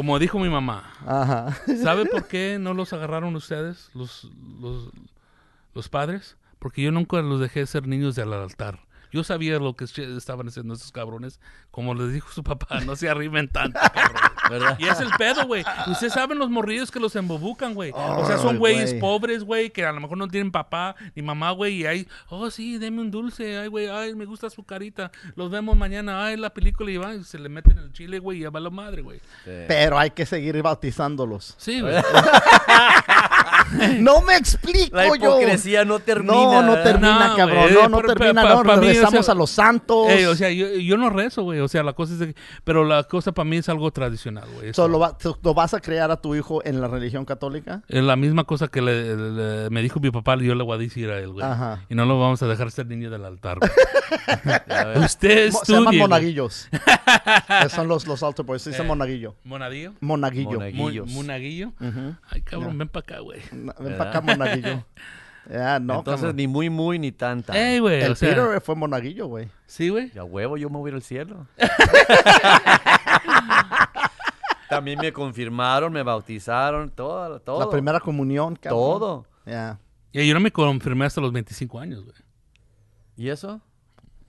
Como dijo mi mamá, Ajá. ¿sabe por qué no los agarraron ustedes, los, los, los padres? Porque yo nunca los dejé ser niños del altar. Yo sabía lo que estaban haciendo esos cabrones. Como les dijo su papá, no se arrimen tanto, cabrón. ¿Verdad? Y es el pedo, güey. Ustedes saben los morrillos que los embobucan, güey. O sea, son güeyes güey. pobres, güey, que a lo mejor no tienen papá ni mamá, güey. Y ahí, oh, sí, deme un dulce. Ay, güey, ay, me gusta su carita. Los vemos mañana. Ay, la película y van y se le meten el chile, güey, y ya va la madre, güey. Pero hay que seguir bautizándolos. Sí, güey. No me explico La yo. hipocresía no termina. No, no termina, No, cabrón. güey, No, no pero- termina, pa- no. pa mí, o Regresamos sea, a los santos. Ey, o sea, yo, yo no rezo, güey. O sea, la cosa es de que- Pero la cosa para mí es algo tradicional, güey. So, ¿lo, va- so, ¿lo vas a crear a tu hijo en la religión católica? Es la misma cosa que le- le- me dijo mi papá, yo le voy a decir a él, güey. Ajá. Y no lo vamos a dejar ser niño del altar, güey. Usted Mo- se llaman estudie, monaguillos. Esos son los, los altar boys. Se dice Eh. monaguillo. ¿Monadillo? Monaguillo. Monaguillo. ¿Munaguillo? Ujú. Ay, cabrón, ven para acá, güey. No, Ven para acá, monaguillo. Ya, no, Entonces, ni muy, muy, ni tanta. Ey, güey, El o sea... Peter fue monaguillo, güey. Sí, güey. Ya huevo, yo me voy a ir al cielo. También me confirmaron, me bautizaron, todo, todo. La primera comunión, cabrón. Todo. Ya. Y yo no me confirmé hasta los 25 años, güey. ¿Y eso?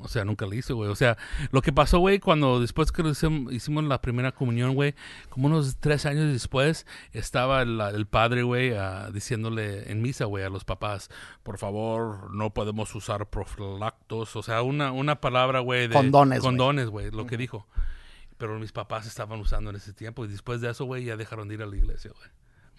O sea, nunca lo hice, güey. O sea, lo que pasó, güey, cuando después que hicimos la primera comunión, güey, como unos tres años después, estaba el, el padre, güey, ah, diciéndole en misa, güey, a los papás, por favor, no podemos usar profilactos. O sea, una, una palabra, güey, de... Condones. Condones, güey, lo que dijo. Pero mis papás estaban usando en ese tiempo y después de eso, güey, ya dejaron de ir a la iglesia, güey.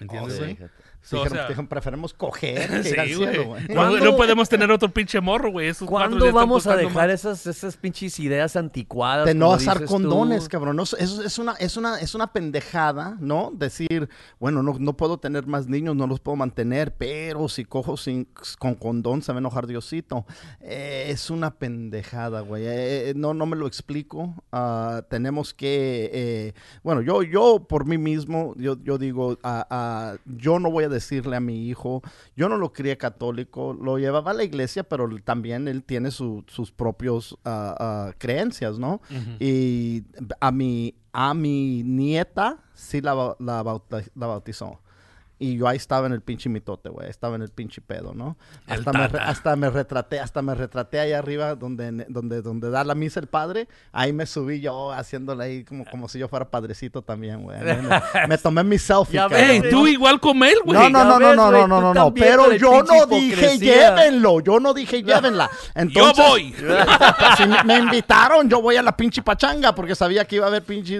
¿Me entiendes, Sí, güey? fíjate. So, o sea, preferimos coger que ir al sí, cielo. No, ¿Cuándo- no podemos tener otro pinche morro, güey. Esos ¿Cuándo vamos a dejar más. esas, esas pinches ideas anticuadas? de no usar condones, tú? cabrón. No, eso es una, es una, es una pendejada, ¿no? Decir, bueno, no, no puedo tener más niños, no los puedo mantener, pero si cojo sin, con condón se va a enojar Diosito. Eh, es una pendejada, güey. Eh, eh, no, no me lo explico. Ah, tenemos que, eh, bueno, yo, yo por mí mismo, yo, yo digo, ah, yo no voy a decirle a mi hijo, yo no lo crié católico, lo llevaba a la iglesia, pero también él tiene su- sus propios ah, creencias, ¿no? Y a mi, a mi nieta sí la, la, bauta- la bautizó. Y yo ahí estaba en el pinche mitote, güey. Estaba en el pinche pedo, ¿no? Hasta me, re- hasta me retraté, hasta me retraté ahí arriba donde, donde, donde da la misa el padre. Ahí me subí yo haciéndole ahí como, como si yo fuera padrecito también, güey. Me, me tomé mi selfie, Ya ves, tú igual como él, güey. No, no, no, no, no, no, no, no, no. Pero con yo no dije llévenlo. Yo no dije llévenla. Entonces, Yo voy. si me- me invitaron, yo voy a la pinche pachanga porque sabía que iba a haber pinche,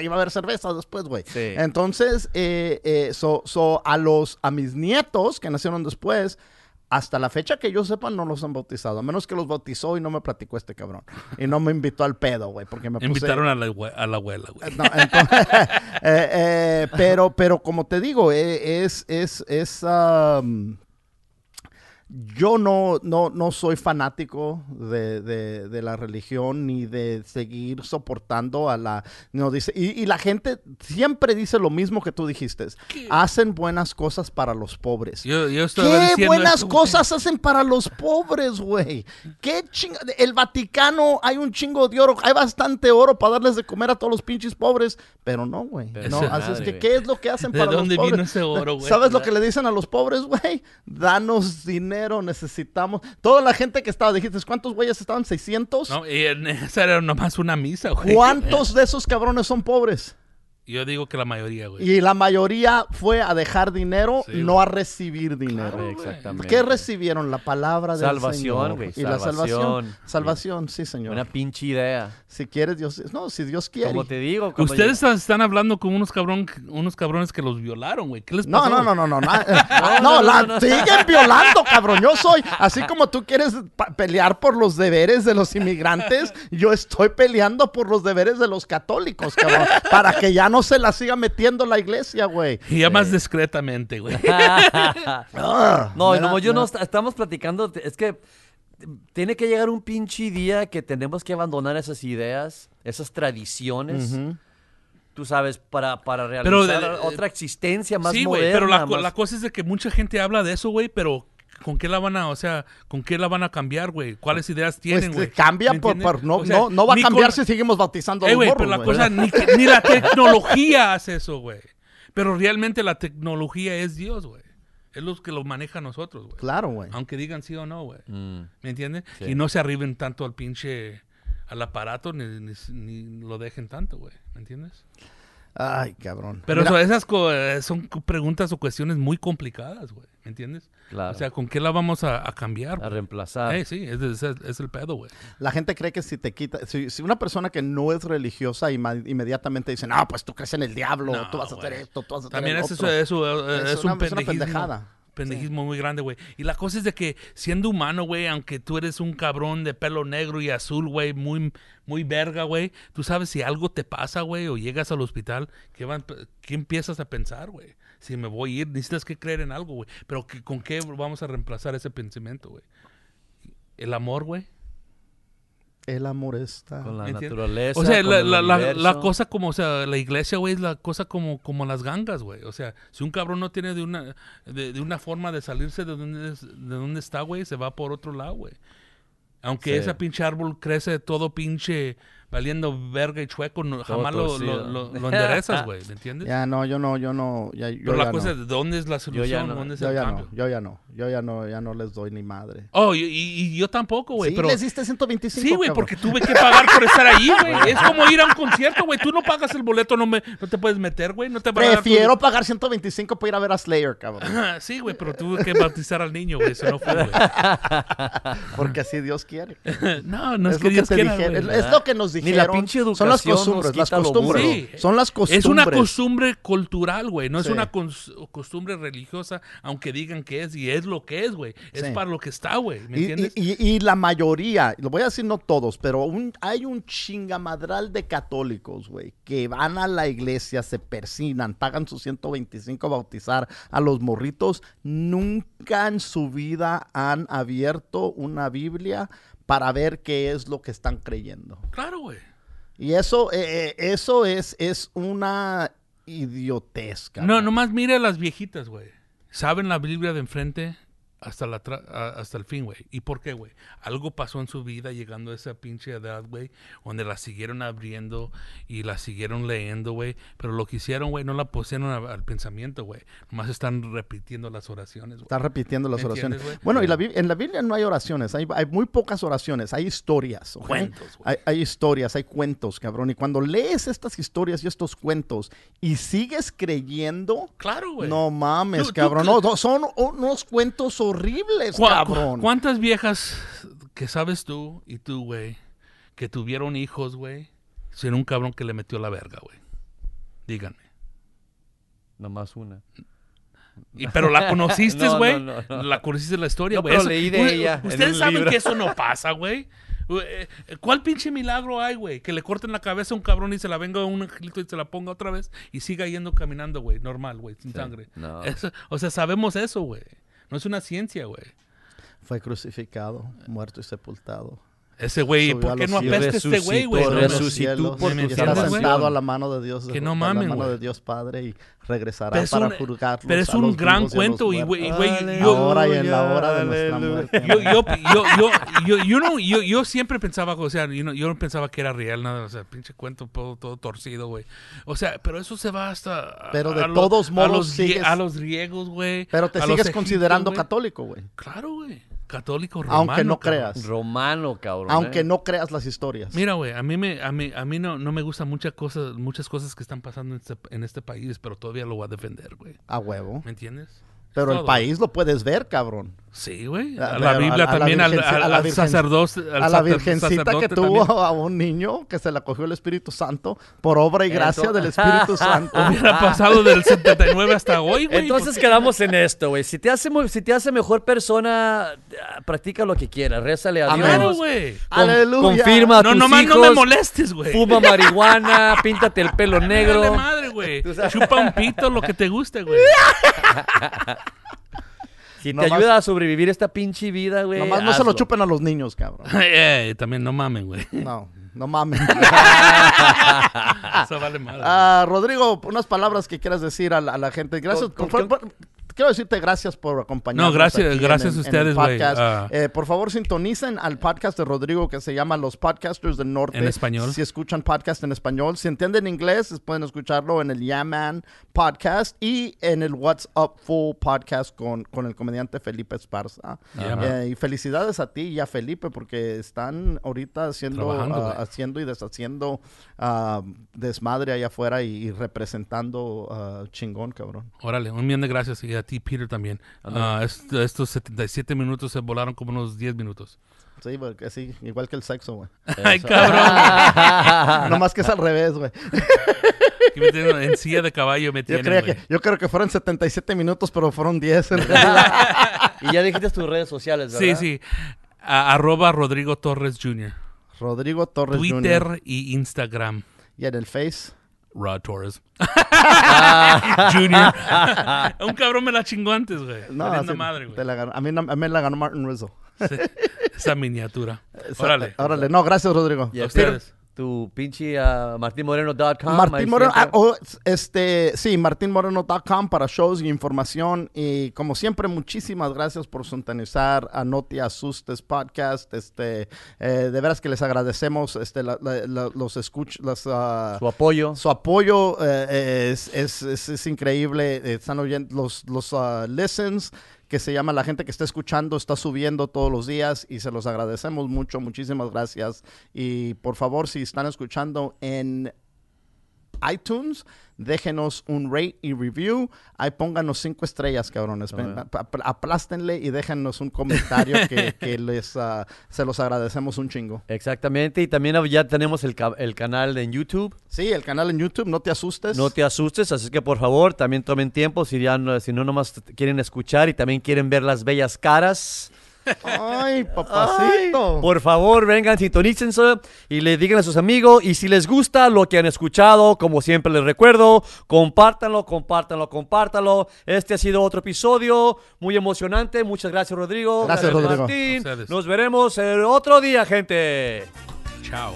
iba a haber cerveza después, güey. Sí. Entonces, eh, eh, so, so, a los, a mis nietos que nacieron después, hasta la fecha que yo sepa, no los han bautizado. A menos que los bautizó y no me platicó este cabrón. Y no me invitó al pedo, güey, porque me puse... Invitaron a la, abue- a la abuela, güey. No, entonces, eh, eh, pero, pero como te digo, eh, es, es, es, yo no, no, no soy fanático de, de- de la religión ni de seguir soportando a la... No, dice, y, y la gente siempre dice lo mismo que tú dijiste. Hacen buenas cosas para los pobres. Yo, ¿Qué buenas güey. cosas hacen para los pobres, güey? ¿Qué chinga? El Vaticano, hay un chingo de oro, hay bastante oro para darles de comer a todos los pinches pobres, pero no, güey. Pero No, así es que, güey. ¿qué es lo que hacen ¿De para los dónde pobres? vino ese oro, güey? ¿Sabes lo que le dicen a los pobres, güey? Danos dinero, necesitamos. Toda la gente que estaba, dijiste, ¿cuántos güeyes estaban? ¿600? No, y esa era nomás una misa, güey. ¿Cuántos de esos cabrones son pobres? Yo digo que la mayoría, güey. Y la mayoría fue a dejar dinero, Sí, no güey. a recibir dinero. Claro. Exactamente. ¿Qué recibieron? La palabra del Salvación, Señor. güey, Y la salvación. salvación. Sí, Señor. Una pinche idea. Si quieres, Dios. No, si Dios quiere. Como te digo. Ustedes están hablando con unos cabrón, unos cabrones que los violaron, güey. ¿Qué les No, pasó? no, no, no, no. No, no, no, la no, no. siguen violando, cabrón. Yo soy, así como tú quieres pelear por los deberes de los inmigrantes, yo estoy peleando por los deberes de los católicos, cabrón. Para que ya no se la siga metiendo la iglesia, güey. Y ya más discretamente, güey. Ah, No, no, da- yo no, estamos platicando, es que tiene que llegar un pinche día que tenemos que abandonar esas ideas, esas tradiciones, tú sabes, para, para realizar de- otra existencia más sí, moderna. güey, pero la, más- la cosa es de que mucha gente habla de eso, güey, pero ¿con qué la van a, o sea, con qué la van a cambiar, güey? ¿Cuáles ideas tienen, Pues güey? cambia ¿Me por, no, O sea, no, no va a cambiar con- si seguimos bautizando a Eh, los güey, morros, pero la güey. cosa, ni, ni la tecnología hace eso, güey. Pero realmente la tecnología es Dios, güey. Es lo que lo maneja a nosotros, güey. Claro, güey. Aunque digan sí o no, güey. Mm. ¿Me entiendes? Sí. Y no se arriben tanto al pinche, al aparato, ni, ni- ni lo dejen tanto, güey. ¿Me entiendes? Ay, cabrón. Pero Mira, esas co- eh, son preguntas o cuestiones muy complicadas, güey. ¿Me entiendes? Claro. O sea, ¿con qué la vamos a, a cambiar? a reemplazar. Eh, sí, es, es- es el pedo, güey. La gente cree que si te quita, si, si una persona que no es religiosa inmediatamente dice, no, pues tú crees en el diablo, No, tú vas a hacer esto, tú vas a hacer También el es, otro". eso, eso, Es es, una- un es una pendejismo. pendejada. Pendejismo muy grande, güey. Y la cosa es de que siendo humano, güey, aunque tú eres un cabrón de pelo negro y azul, güey, muy, muy verga, güey, tú sabes si algo te pasa, güey, o llegas al hospital, ¿qué, van- qué empiezas a pensar, güey? Si me voy a ir, necesitas que creer en algo, güey. Pero ¿con qué vamos a reemplazar ese pensamiento, güey? El amor, güey. El amor está. Con la naturaleza. O sea, con la, el la- la- universo. la cosa como, o sea, la iglesia, güey, es la cosa como, como las gangas, güey. O sea, si un cabrón no tiene de una, de, de una forma de salirse de donde, es- de donde está, güey, se va por otro lado, güey. Aunque Sí. ese pinche árbol crece todo pinche valiendo verga y chueco, no- jamás lo, lo, lo- lo enderezas, güey, ¿me entiendes? Ya no, yo no, yo no, ya, yo Pero la ya cosa no. es, ¿de dónde es la solución? no. ¿Dónde es Yo el ya cambio? no, yo ya no, yo ya no, ya no les doy ni madre. Oh, y, y- y yo tampoco, güey, sí, pero... les diste 125, Sí, güey, porque tuve que pagar por estar ahí, güey. Es como ir a un concierto, güey. Tú no pagas el boleto, no, me, no te puedes meter, güey. No te dar tu- Prefiero pagar 125 para ir a ver a Slayer, cabrón. Ajá, Sí, güey, pero tuve que bautizar al niño, güey. Eso no fue, güey. Porque así Dios quiere. No, no es, es que lo que Dios te quiera, es lo que nos Ni la pinche Son las educación nos costumbres, las costumbres. burro. Sí. Son las costumbres. Es una costumbre cultural, güey. No es una costumbre religiosa, aunque digan que es, y es lo que es, güey. Es Sí. para lo que está, güey. ¿Me Y, entiendes? y- y- y la mayoría, lo voy a decir no todos, pero un- hay un chingamadral de católicos, güey, que van a la iglesia, se persinan, pagan sus 125 a bautizar a los morritos, nunca en su vida han abierto una Biblia para ver qué es lo que están creyendo. Claro, güey. Y eso, eh, eh, eso es, es una idiotez, No, nomás mire a las viejitas, güey. Saben la Biblia de enfrente hasta, la tra- a- hasta el fin, güey. ¿Y por qué, güey? Algo pasó en su vida llegando a esa pinche edad, güey, donde la siguieron abriendo y la siguieron leyendo, güey. Pero lo que hicieron, güey, no la pusieron a- al pensamiento, güey. Nomás están repitiendo las oraciones, güey. Están repitiendo las ¿Me oraciones. Bueno, y la en la Biblia no hay oraciones, hay, hay muy pocas oraciones, hay historias. Cuentos, güey. Hay, hay historias, hay cuentos, cabrón. Y cuando lees estas historias y estos cuentos y sigues creyendo, Claro, güey. no mames, Tú- tú cabrón. No, no, son unos cuentos horribles, ¿Cuá- cabrón. ¿Cuántas viejas que sabes tú y tú, güey, que tuvieron hijos, güey, sin un cabrón que le metió la verga, güey? Díganme. Nomás una. Y, pero la conociste, No, güey. no, no, no. La conociste la historia, No, güey. pero Eso- leí de ella Ustedes saben libro. que eso no pasa, güey. Eh, ¿Cuál pinche milagro hay, güey? Que le corten la cabeza a un cabrón y se la venga un angelito y se la ponga otra vez y siga yendo caminando, güey. Normal, güey, sin Sí, sangre. no. Eso- o sea, sabemos eso, güey. No es una ciencia, güey. Fue crucificado, muerto y sepultado. Ese güey, ¿por a qué los no apesta este güey, güey? Resucitó, No, Subió a no, los resucitó cielos por ¿Me y tus estará sentado a la mano de Dios, Que no a la mamen, mano de Dios Padre y regresará Pero para juzgarlos pero es a un los gran a los cuento y, güey, güey, yo- ahora y en la hora de nuestra muerte. yo, yo, yo, yo, yo, yo, no, yo, yo siempre pensaba, o sea, yo no, yo no pensaba que era real, nada, o sea, pinche cuento todo, todo torcido, güey. O sea, pero eso se va hasta... a- Pero de a lo- todos a modos los, grie- sigues- a los griegos, güey. Pero te a los sigues considerando católico, güey. Claro, güey. Católico romano. Aunque no cabrón. creas. Romano, cabrón. Aunque ¿eh? no creas las historias. Mira, güey, a mí me, a mí, a mí no, no me gustan muchas cosas, muchas cosas que están pasando en este, en este país, pero todavía lo voy a defender, güey. A huevo. ¿Me entiendes? Pero el país lo puedes ver, cabrón. Sí, güey. A- A la Biblia a- a la también, al, al- a la al virgen- sacerdote. al a la virgencita que tuvo también. a un niño que se la cogió el Espíritu Santo por obra y gracia del Espíritu Santo. Hubiera pasado del 79 hasta hoy, güey. Entonces quedamos en esto, güey. Si te hace si te hace mejor persona, practica lo que quieras, rézale a Amén. Dios. Claro, güey. con- Aleluya. Confirma a No, tus nomás hijos, no me molestes, güey. Fuma marihuana, píntate el pelo negro. madre, güey. Chupa un pito lo que te guste, güey. Si te Nomás- ayuda a sobrevivir esta pinche vida, güey. Nomás no se lo hazlo. chupen a los niños, cabrón. Eh, también no mamen, güey. No, no mames. Eso vale madre. Ah, Rodrigo, unas palabras que quieras decir a la, a la gente. Gracias. Con- por con- favor, quiero decirte gracias por acompañarnos. No, gracias- aquí gracias a ustedes, güey. Ah. Eh, por favor, sintonicen al podcast de Rodrigo que se llama Los Podcasters del Norte. En español. Si escuchan podcast en español. Si entienden inglés, pueden escucharlo en el Yeah Man podcast y en el What's Up Full podcast con, con el comediante Felipe Esparza. Eh, y felicidades a ti y a Felipe porque están ahorita haciendo, ah, haciendo y deshaciendo ah, desmadre allá afuera y, y representando chingón, cabrón. Órale, un millón de gracias. Y a ti, Peter, también. Ah, est- estos 77 minutos se volaron como unos 10 minutos. Sí, porque sí, igual que el sexo, güey. Ay, cabrón. no más que es al revés, güey. En silla de caballo me Yo, tienen, creía güey. que, yo creo que fueron 77 minutos, pero fueron 10 en realidad. Y ya dijiste tus redes sociales, Sí, ¿verdad? sí. A- arroba Rodrigo Torres Jr. Rodrigo Torres Twitter Jr. y Instagram. Y en el Face. Rod Torres. Junior. Un cabrón me la chingó antes, güey. No, Valiendo sí, madre, te güey. la ganó. A, mí, a mí la ganó Martin Rizzo. Sí, Esa miniatura. Esa- Órale. Órale. No, gracias, Rodrigo. Y A ustedes. Tu pinche uh, martinmoreno.com. ahí Martín Moreno, ah, oh, este, sí, martinmoreno.com para shows y información. Y como siempre, muchísimas gracias por sintonizar a No Te Asustes Podcast. Este, eh, de veras que les agradecemos este, la- la- la- los escuch, las, ah, su apoyo. su apoyo eh, es, es, es- es increíble. Eh, Están oyendo los, los ah, listens que se llama la gente que está escuchando, está subiendo todos los días y se los agradecemos mucho. Muchísimas gracias. Y por favor, si están escuchando en iTunes, déjenos un rate y review. Ahí pónganos cinco estrellas, cabrones. Ap- Aplástenle y déjenos un comentario que, que les, ah, se los agradecemos un chingo. Exactamente. Y también ya tenemos el, el canal en YouTube. Sí, el canal en YouTube, no te asustes. No te asustes, así que por favor también tomen tiempo si ya no, si no nomás quieren escuchar y también quieren ver las bellas caras. Ay, papacito. Por favor, vengan, sintonícense y le digan a sus amigos. Y si les gusta lo que han escuchado, como siempre les recuerdo, compártanlo, compártanlo, compártanlo. Este ha sido otro episodio muy emocionante. Muchas gracias, Rodrigo. Gracias, Rodrigo. Martín. Nos veremos el otro día, gente. Chao.